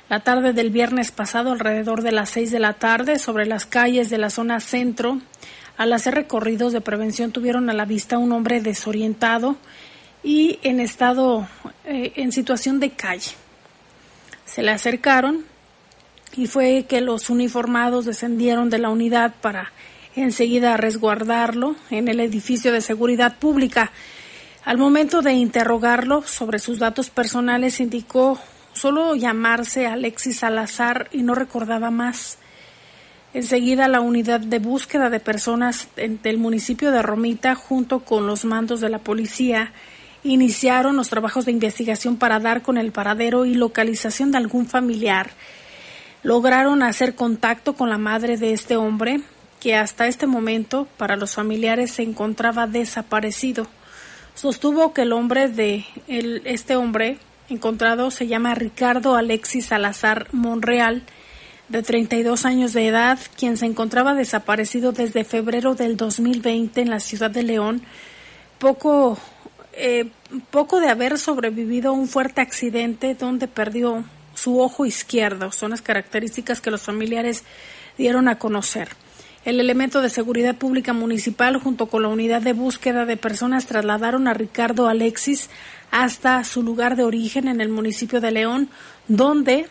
La tarde del viernes pasado, alrededor de las seis de la tarde, sobre las calles de la zona centro, al hacer recorridos de prevención tuvieron a la vista un hombre desorientado y en estado, eh, en situación de calle. Se le acercaron, y fue que los uniformados descendieron de la unidad para enseguida resguardarlo en el edificio de seguridad pública. Al momento de interrogarlo sobre sus datos personales indicó solo llamarse Alexis Salazar y no recordaba más. Enseguida la unidad de búsqueda de personas del municipio de Romita junto con los mandos de la policía iniciaron los trabajos de investigación para dar con el paradero y localización de algún familiar lograron hacer contacto con la madre de este hombre, que hasta este momento para los familiares se encontraba desaparecido. Sostuvo que el hombre de este hombre encontrado se llama Ricardo Alexis Salazar Monreal, de 32 años de edad, quien se encontraba desaparecido desde febrero del 2020 en la ciudad de León, poco, eh, poco de haber sobrevivido a un fuerte accidente donde perdió su ojo izquierdo. Son las características que los familiares dieron a conocer. El elemento de seguridad pública municipal junto con la unidad de búsqueda de personas trasladaron a Ricardo Alexis hasta su lugar de origen en el municipio de León, donde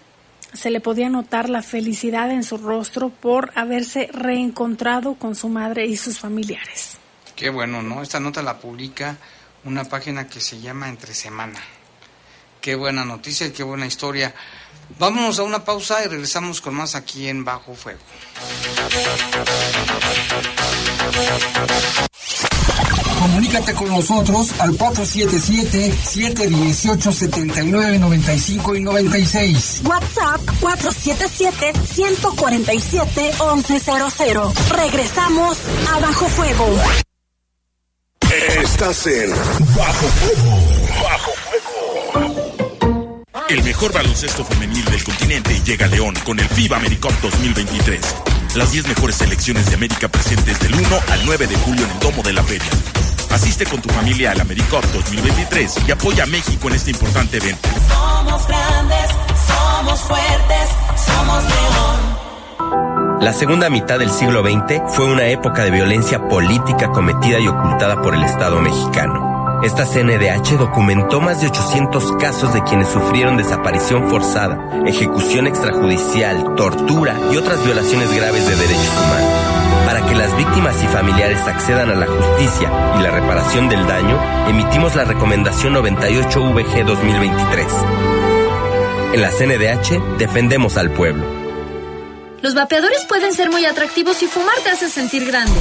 se le podía notar la felicidad en su rostro por haberse reencontrado con su madre y sus familiares. Qué bueno, ¿no? Esta nota la publica una página que se llama Entre Semana. Qué buena noticia y qué buena historia. Vámonos a una pausa y regresamos con más aquí en Bajo Fuego. Comunícate con nosotros al 477-718-7995 y 96. WhatsApp 477-147-1100. Regresamos a Bajo Fuego. Estás en Bajo Fuego. Bajo el mejor baloncesto femenil del continente llega a León con el FIBA AmeriCup 2023. Las 10 mejores selecciones de América presentes del 1 al 9 de julio en el Domo de la Feria. Asiste con tu familia al AmeriCup 2023 y apoya a México en este importante evento. Somos grandes, somos fuertes, somos León. La segunda mitad del siglo XX fue una época de violencia política cometida y ocultada por el Estado mexicano. Esta CNDH documentó más de 800 casos de quienes sufrieron desaparición forzada, ejecución extrajudicial, tortura y otras violaciones graves de derechos humanos. Para que las víctimas y familiares accedan a la justicia y la reparación del daño, emitimos la recomendación 98VG 2023. En la CNDH defendemos al pueblo. Los vapeadores pueden ser muy atractivos y fumar te hace sentir grande.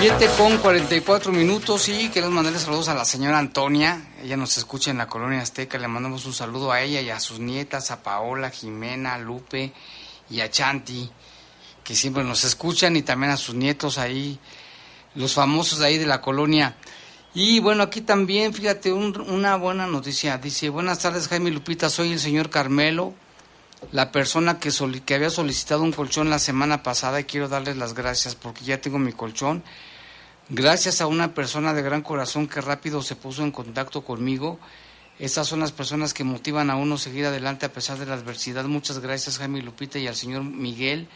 7 con 44 minutos y queremos mandarle saludos a la señora Antonia. Ella nos escucha en la colonia Azteca. Le mandamos un saludo a ella y a sus nietas, a Paola, Jimena, Lupe y a Chanti, que siempre nos escuchan, y también a sus nietos ahí, los famosos ahí de la colonia. Y bueno, aquí también, fíjate, una buena noticia. Dice, buenas tardes Jaime Lupita, soy el señor Carmelo la persona que, que había solicitado un colchón la semana pasada y quiero darles las gracias porque ya tengo mi colchón. Gracias a una persona de gran corazón que rápido se puso en contacto conmigo Estas son las personas que motivan a uno a seguir adelante a pesar de la adversidad. Muchas gracias Jaime Lupita y al señor Miguel,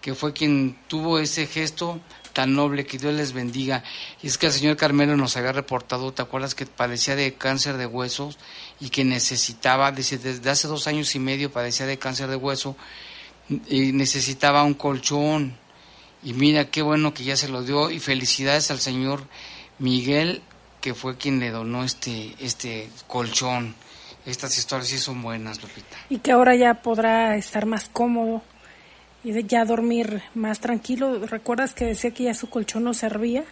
que fue quien tuvo ese gesto tan noble, que Dios les bendiga. Y es que el señor Carmelo nos había reportado, ¿te acuerdas que padecía de cáncer de huesos y que necesitaba, desde hace dos años y medio padecía de cáncer de hueso y necesitaba un colchón? Y mira qué bueno que ya se lo dio y felicidades al señor Miguel que fue quien le donó este, este colchón. Estas historias sí son buenas, Lupita. Y que ahora ya podrá estar más cómodo y ya dormir más tranquilo. ¿Recuerdas que decía que ya su colchón no servía?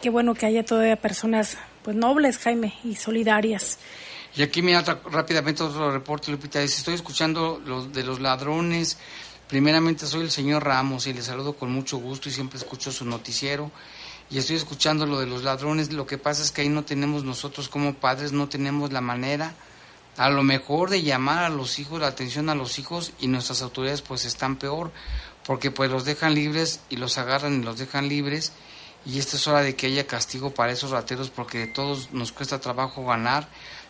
Qué bueno que haya todavía personas pues nobles, Jaime, y solidarias. Y aquí mira rápidamente otro reporte, Lupita. Dice, estoy escuchando los de los ladrones. Primeramente soy el señor Ramos y le saludo con mucho gusto y siempre escucho su noticiero y estoy escuchando lo de los ladrones, lo que pasa es que ahí no tenemos nosotros como padres, no tenemos la manera a lo mejor de llamar a los hijos, la atención a los hijos y nuestras autoridades pues están peor, porque pues los dejan libres y los agarran y los dejan libres y esta es hora de que haya castigo para esos rateros porque de todos nos cuesta trabajo ganar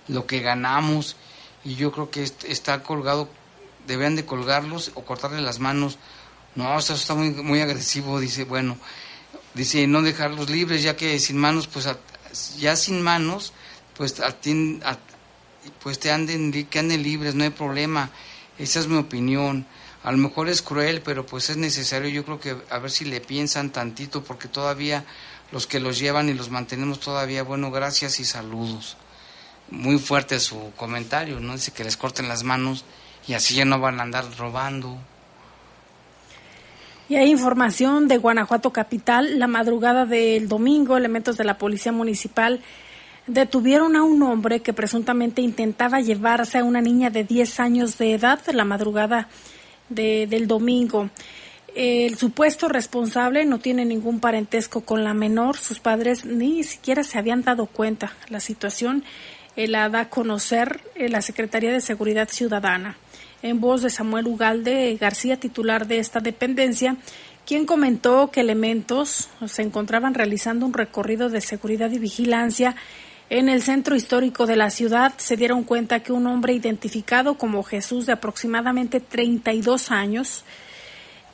lo que ganamos y yo creo que está colgado, deberían de colgarlos o cortarle las manos. No, eso está muy, muy agresivo, dice, bueno, dice no dejarlos libres ya que sin manos pues ya sin manos pues pues te anden que anden libres no hay problema. Esa es mi opinión. A lo mejor es cruel pero pues es necesario yo creo que a ver si le piensan tantito porque todavía los que los llevan y los mantenemos todavía bueno gracias y saludos. Muy fuerte su comentario no dice que les corten las manos y así ya no van a andar robando. Y hay información de Guanajuato Capital. La madrugada del domingo, elementos de la Policía Municipal detuvieron a un hombre que presuntamente intentaba llevarse a una niña de 10 años de edad la madrugada del domingo. El supuesto responsable no tiene ningún parentesco con la menor. Sus padres ni siquiera se habían dado cuenta. La situación eh, la da a conocer eh, la Secretaría de Seguridad Ciudadana en voz de Samuel Ugalde García, titular de esta dependencia, quien comentó que elementos se encontraban realizando un recorrido de seguridad y vigilancia en el centro histórico de la ciudad. Se dieron cuenta que un hombre identificado como Jesús de aproximadamente 32 años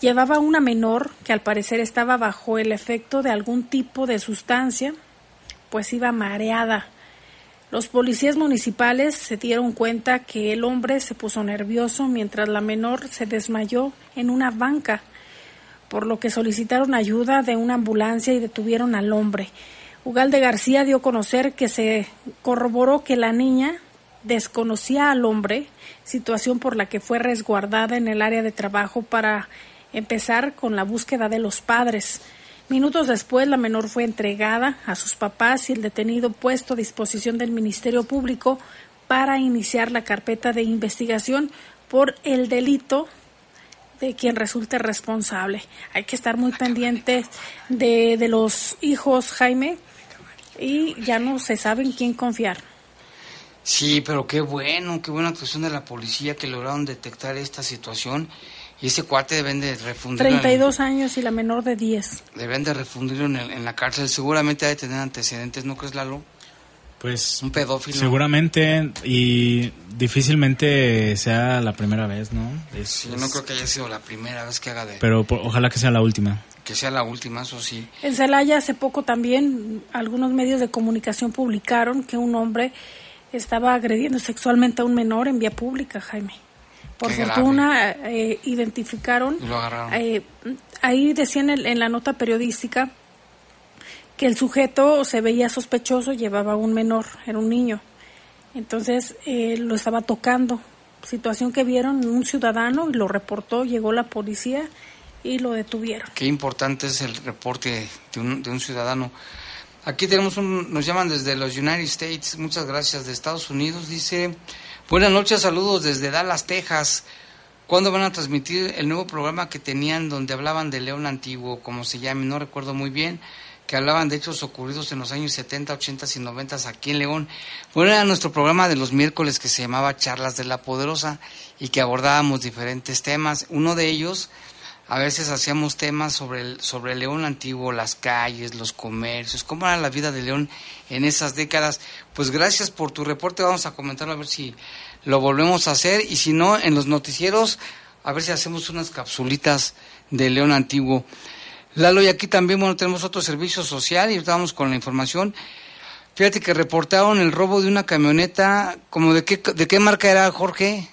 llevaba una menor que al parecer estaba bajo el efecto de algún tipo de sustancia, pues iba mareada los policías municipales se dieron cuenta que el hombre se puso nervioso mientras la menor se desmayó en una banca, por lo que solicitaron ayuda de una ambulancia y detuvieron al hombre. Ugalde García dio a conocer que se corroboró que la niña desconocía al hombre, situación por la que fue resguardada en el área de trabajo para empezar con la búsqueda de los padres. Minutos después, la menor fue entregada a sus papás y el detenido puesto a disposición del Ministerio Público para iniciar la carpeta de investigación por el delito de quien resulte responsable. Hay que estar muy pendientes de, de los hijos, Jaime, y ya no se sabe en quién confiar. Sí, pero qué bueno, qué buena actuación de la policía que lograron detectar esta situación y ese cuate deben de refundirlo. 32 años y la menor de 10. Deben de refundirlo en, en la cárcel. Seguramente ha de tener antecedentes, ¿no crees, Lalo? Pues. Un pedófilo. Seguramente y difícilmente sea la primera vez, ¿no? sí, no creo que haya sido la primera vez que haga de. Pero ojalá que sea la última. Que sea la última, eso sí. En Celaya hace poco también algunos medios de comunicación publicaron que un hombre estaba agrediendo sexualmente a un menor en vía pública, Jaime. Por fortuna eh, identificaron, eh, ahí decían en, la nota periodística que el sujeto se veía sospechoso, llevaba un menor, era un niño. Entonces eh, lo estaba tocando. Situación que vieron un ciudadano y lo reportó, llegó la policía y lo detuvieron. Qué importante es el reporte de un, de un ciudadano. Aquí tenemos un, nos llaman desde los United States, muchas gracias, de Estados Unidos, dice Buenas noches, saludos desde Dallas, Texas. ¿Cuándo van a transmitir el nuevo programa que tenían donde hablaban de León Antiguo, como se llame? No recuerdo muy bien, que hablaban de hechos ocurridos en los años 70, 80 y 90 aquí en León. Bueno, era nuestro programa de los miércoles que se llamaba Charlas de la Poderosa y que abordábamos diferentes temas. Uno de ellos a veces hacíamos temas sobre el, sobre León antiguo, las calles, los comercios, cómo era la vida de León en esas décadas. Pues gracias por tu reporte, vamos a comentarlo a ver si lo volvemos a hacer y si no, en los noticieros, a ver si hacemos unas capsulitas de León antiguo. Lalo, y aquí también, bueno, tenemos otro servicio social y estamos con la información. Fíjate que reportaron el robo de una camioneta, como de qué, de qué marca era, Jorge?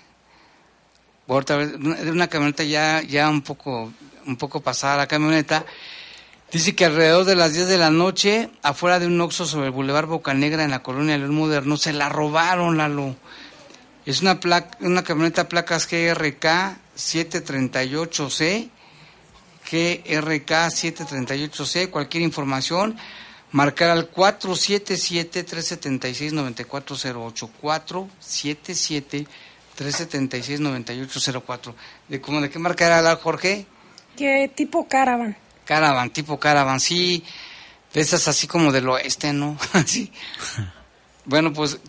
De una camioneta ya, ya un poco, un poco pasada la camioneta. Dice que alrededor de las 10 de la noche, afuera de un Oxxo sobre el Boulevard Bocanegra en la colonia León Moderno, se la robaron, Lalo. Es una, placa, una camioneta placas GRK 738C, GRK 738C, cualquier información, marcar al 477-376-9408, 477 376-9804. ¿De, cómo, ¿De qué marca era la Jorge? ¿Qué tipo Caravan? Caravan, tipo Caravan, sí. De esas así como del oeste, ¿no? sí. bueno, pues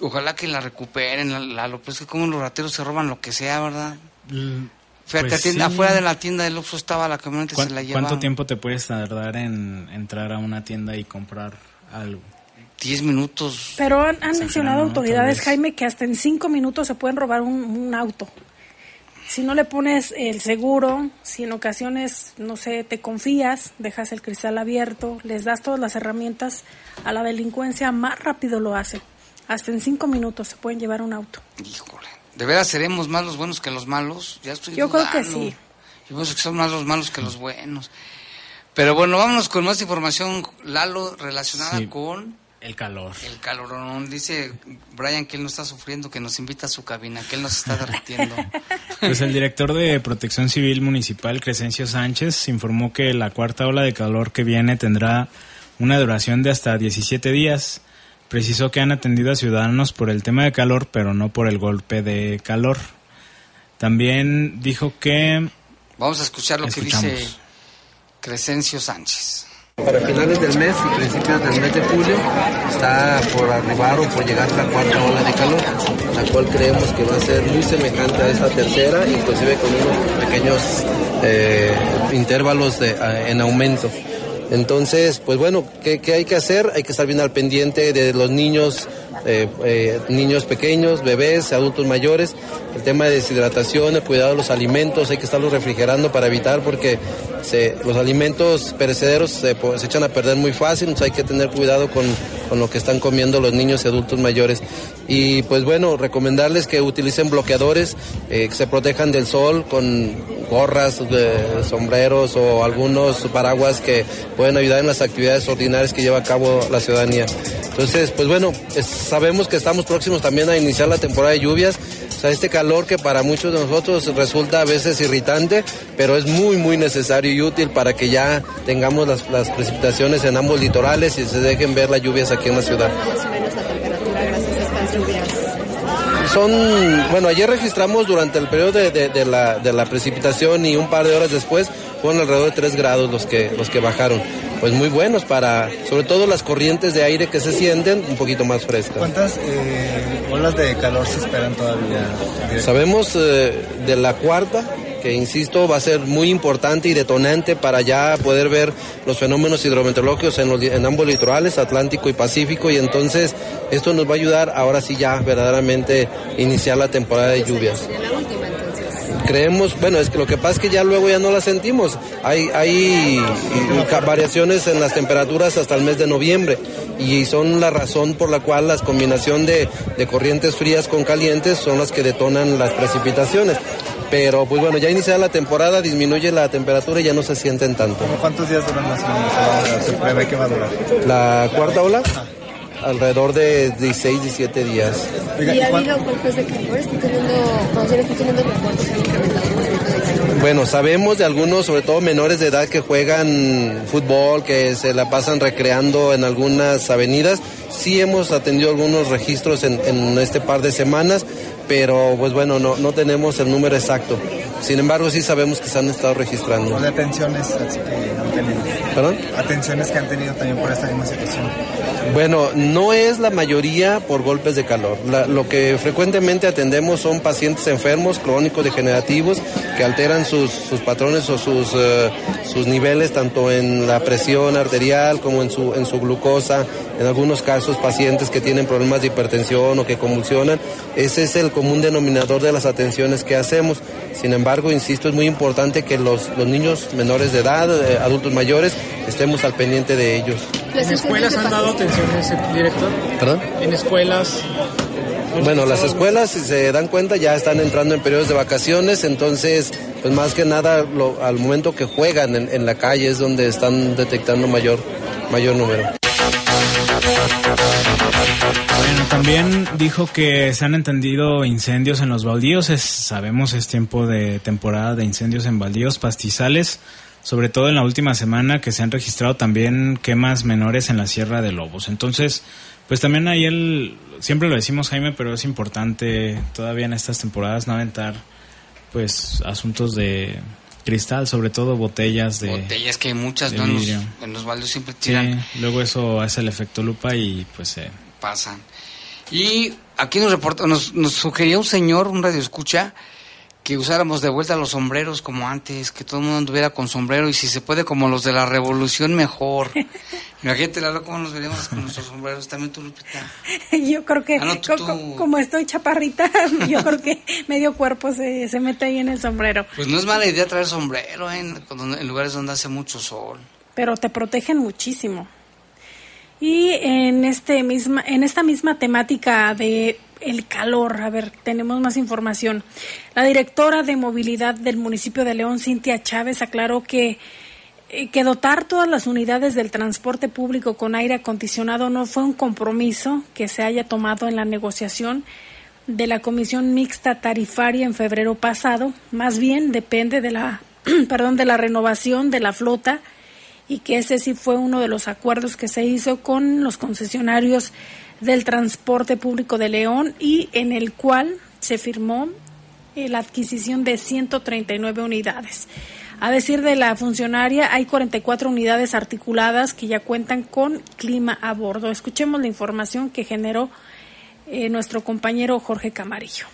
ojalá que la recuperen, la, lo pues que como los rateros se roban lo que sea, ¿verdad? Mm, Fíjate, afuera de la tienda del Oxxo estaba la camioneta y se la llevaron. ¿Cuánto tiempo te puedes tardar en entrar a una tienda y comprar algo? 10 minutos. Pero han, mencionado autoridades, Jaime, que hasta en 5 minutos se pueden robar un, auto. Si no le pones el seguro, si en ocasiones, no sé, te confías, dejas el cristal abierto, les das todas las herramientas a la delincuencia, más rápido lo hace. Hasta en 5 minutos se pueden llevar un auto. Híjole. ¿De veras seremos más los buenos que los malos? Ya estoy Yo creo que sí. Yo pienso que son más los malos que los buenos. Pero bueno, vámonos con más información, Lalo, relacionada con el calor. El calor. Dice Brian que él no está sufriendo, que nos invita a su cabina, que él nos está derritiendo. Pues el director de Protección Civil Municipal, Crescencio Sánchez, informó que la cuarta ola de calor que viene tendrá una duración de hasta 17 días. Precisó que han atendido a ciudadanos por el tema de calor, pero no por el golpe de calor. También dijo que... Vamos a escuchar lo que dice Crescencio Sánchez. Para finales del mes y principios del mes de julio está por arribar o por llegar la cuarta ola de calor, la cual creemos que va a ser muy semejante a esta tercera, inclusive con unos pequeños eh, intervalos de, en aumento. Entonces, pues bueno, ¿qué, hay que hacer? Hay que estar bien al pendiente de los niños, eh, eh, niños pequeños, bebés, adultos mayores, el tema de deshidratación, el cuidado de los alimentos, hay que estarlos refrigerando para evitar porque los alimentos perecederos se, echan a perder muy fácil, entonces hay que tener cuidado con, lo que están comiendo los niños y adultos mayores. Y pues bueno, recomendarles que utilicen bloqueadores, eh, que se protejan del sol con gorras, sombreros o algunos paraguas que pueden ayudar en las actividades ordinarias que lleva a cabo la ciudadanía. Entonces, pues bueno, sabemos que estamos próximos también a iniciar la temporada de lluvias. O sea, este calor que para muchos de nosotros resulta a veces irritante, pero es muy, muy necesario y útil para que ya tengamos las, las precipitaciones en ambos litorales y se dejen ver las lluvias aquí en la ciudad. Son, bueno, ayer registramos durante el periodo de, de, la, de la precipitación y un par de horas después fueron alrededor de 3 grados los que, los que bajaron pues muy buenos para, sobre todo las corrientes de aire que se sienten un poquito más frescas. ¿Cuántas eh, olas de calor se esperan todavía? Sabemos eh, de la cuarta, que insisto va a ser muy importante y detonante para ya poder ver los fenómenos hidrometeorológicos en, en ambos litorales, Atlántico y Pacífico, y entonces esto nos va a ayudar ahora sí ya verdaderamente iniciar la temporada de lluvias creemos, bueno, es que lo que pasa es que ya luego ya no la sentimos. Hay, hay variaciones en las temperaturas hasta el mes de noviembre y son la razón por la cual la combinación de, corrientes frías con calientes son las que detonan las precipitaciones. Pero pues bueno, ya iniciada la temporada, disminuye la temperatura y ya no se sienten tanto. ¿Cuántos días duran las que va a durar? ¿La cuarta ola? Alrededor de 16, 17 días. ¿Y ha habido golpes de calor? ¿Están teniendo, teniendo reportes bueno, sabemos de algunos, sobre todo menores de edad, que juegan fútbol, que se la pasan recreando en algunas avenidas. Sí hemos atendido algunos registros en, en este par de semanas, pero pues bueno, no, no tenemos el número exacto. Sin embargo, sí sabemos que se han estado registrando. ¿Cuál atenciones que han tenido? ¿Perdón? Atenciones que han tenido también por esta misma situación. Bueno, no es la mayoría por golpes de calor. lo que frecuentemente atendemos son pacientes enfermos, crónicos, degenerativos, que alteran sus, patrones o sus, eh, sus niveles tanto en la presión arterial como en su, en su glucosa. En algunos casos pacientes que tienen problemas de hipertensión o que convulsionan. Ese es el común denominador de las atenciones que hacemos. Sin embargo, insisto, es muy importante que los, los niños menores de edad, eh, adultos mayores, estemos al pendiente de ellos. ¿En escuelas han dado atención ese director? ¿Perdón? En escuelas. Bueno, las escuelas, si se dan cuenta, ya están entrando en periodos de vacaciones, entonces, pues más que nada, al momento que juegan en, en, la calle es donde están detectando mayor, mayor número. Bueno, también dijo que se han entendido incendios en los baldíos. Sabemos es tiempo de temporada de incendios en baldíos, pastizales, sobre todo en la última semana que se han registrado también quemas menores en la Sierra de Lobos. Entonces, pues también ahí él, siempre lo decimos Jaime, pero es importante todavía en estas temporadas no aventar pues asuntos de cristal, sobre todo botellas de botellas que hay muchas ¿no? en, los, baldios siempre tiran. luego eso hace el efecto lupa y pues se pasan. Y aquí nos reporta, nos, nos sugería un señor, un radio escucha, que usáramos de vuelta los sombreros como antes, que todo el mundo anduviera con sombrero y si se puede como los de la revolución mejor. Imagínate, Lalo, cómo nos veríamos con nuestros sombreros. También tú, Lupita. Yo creo que, ah, como estoy chaparrita, yo creo que medio cuerpo se, se mete ahí en el sombrero. Pues no es mala idea traer sombrero en, en lugares donde hace mucho sol. Pero te protegen muchísimo. Y en, este misma, en esta misma temática de el calor, a ver, tenemos más información. La directora de movilidad del municipio de León, Cintia Chávez, aclaró que, eh, que dotar todas las unidades del transporte público con aire acondicionado no fue un compromiso que se haya tomado en la negociación de la Comisión Mixta Tarifaria en febrero pasado, más bien depende de la, perdón, de la renovación de la flota y que ese sí fue uno de los acuerdos que se hizo con los concesionarios del transporte público de León y en el cual se firmó eh, la adquisición de 139 unidades. A decir de la funcionaria, hay 44 unidades articuladas que ya cuentan con clima a bordo. Escuchemos la información que generó eh, nuestro compañero Jorge Camarillo.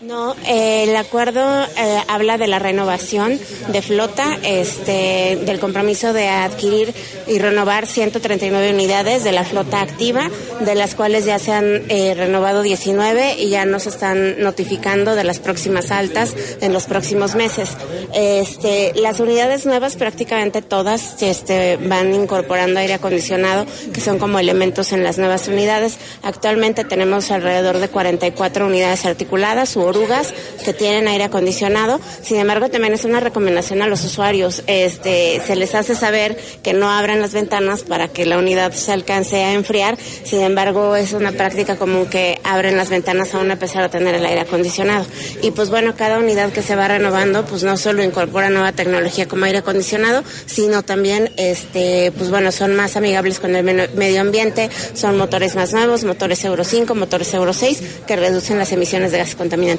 No, eh, el acuerdo eh, habla de la renovación de flota, este, del compromiso de adquirir y renovar 139 unidades de la flota activa, de las cuales ya se han eh, renovado 19 y ya nos están notificando de las próximas altas en los próximos meses. Este, las unidades nuevas prácticamente todas este, van incorporando aire acondicionado, que son como elementos en las nuevas unidades. Actualmente tenemos alrededor de 44 unidades articuladas orugas que tienen aire acondicionado. Sin embargo, también es una recomendación a los usuarios. Este, se les hace saber que no abran las ventanas para que la unidad se alcance a enfriar. Sin embargo, es una práctica común que abren las ventanas aún a pesar de tener el aire acondicionado. Y pues bueno, cada unidad que se va renovando, pues no solo incorpora nueva tecnología como aire acondicionado, sino también, este, pues bueno, son más amigables con el medio ambiente, son motores más nuevos, motores Euro 5, motores Euro 6, que reducen las emisiones de gases contaminantes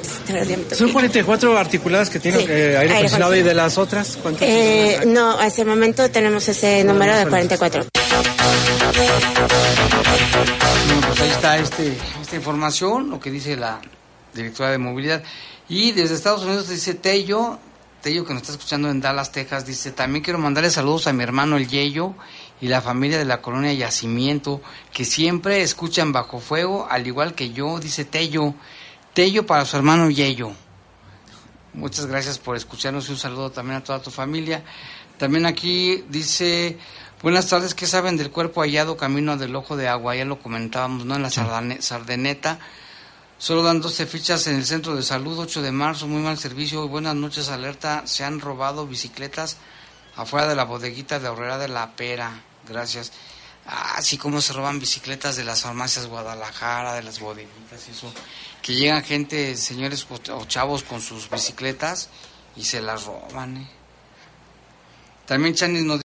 son 44 articuladas que tienen eh, aire, acondicionado y de las otras, ¿cuántas? Eh, no, hasta el momento tenemos ese número de 44. Bueno, pues ahí está este, esta información, lo que dice la directora de movilidad. Y desde Estados Unidos dice Tello, Tello que nos está escuchando en Dallas, Texas, dice, también quiero mandarle saludos a mi hermano el Yeyo y la familia de la colonia Yacimiento, que siempre escuchan bajo fuego, al igual que yo, dice Tello. Tello para su hermano Yello. Muchas gracias por escucharnos y un saludo también a toda tu familia. También aquí dice, buenas tardes, ¿qué saben del cuerpo hallado camino del ojo de agua? Ya lo comentábamos, ¿no? En la Sardeneta. Solo dan 12 fichas en el centro de salud, 8 de marzo, muy mal servicio. Buenas noches, alerta. Se han robado bicicletas afuera de la bodeguita de Horrera de la Pera. Gracias. Así como se roban bicicletas de las farmacias Guadalajara, de las bodeguitas y eso que llegan gente, señores o chavos con sus bicicletas y se las roban. ¿eh? También Chanis nos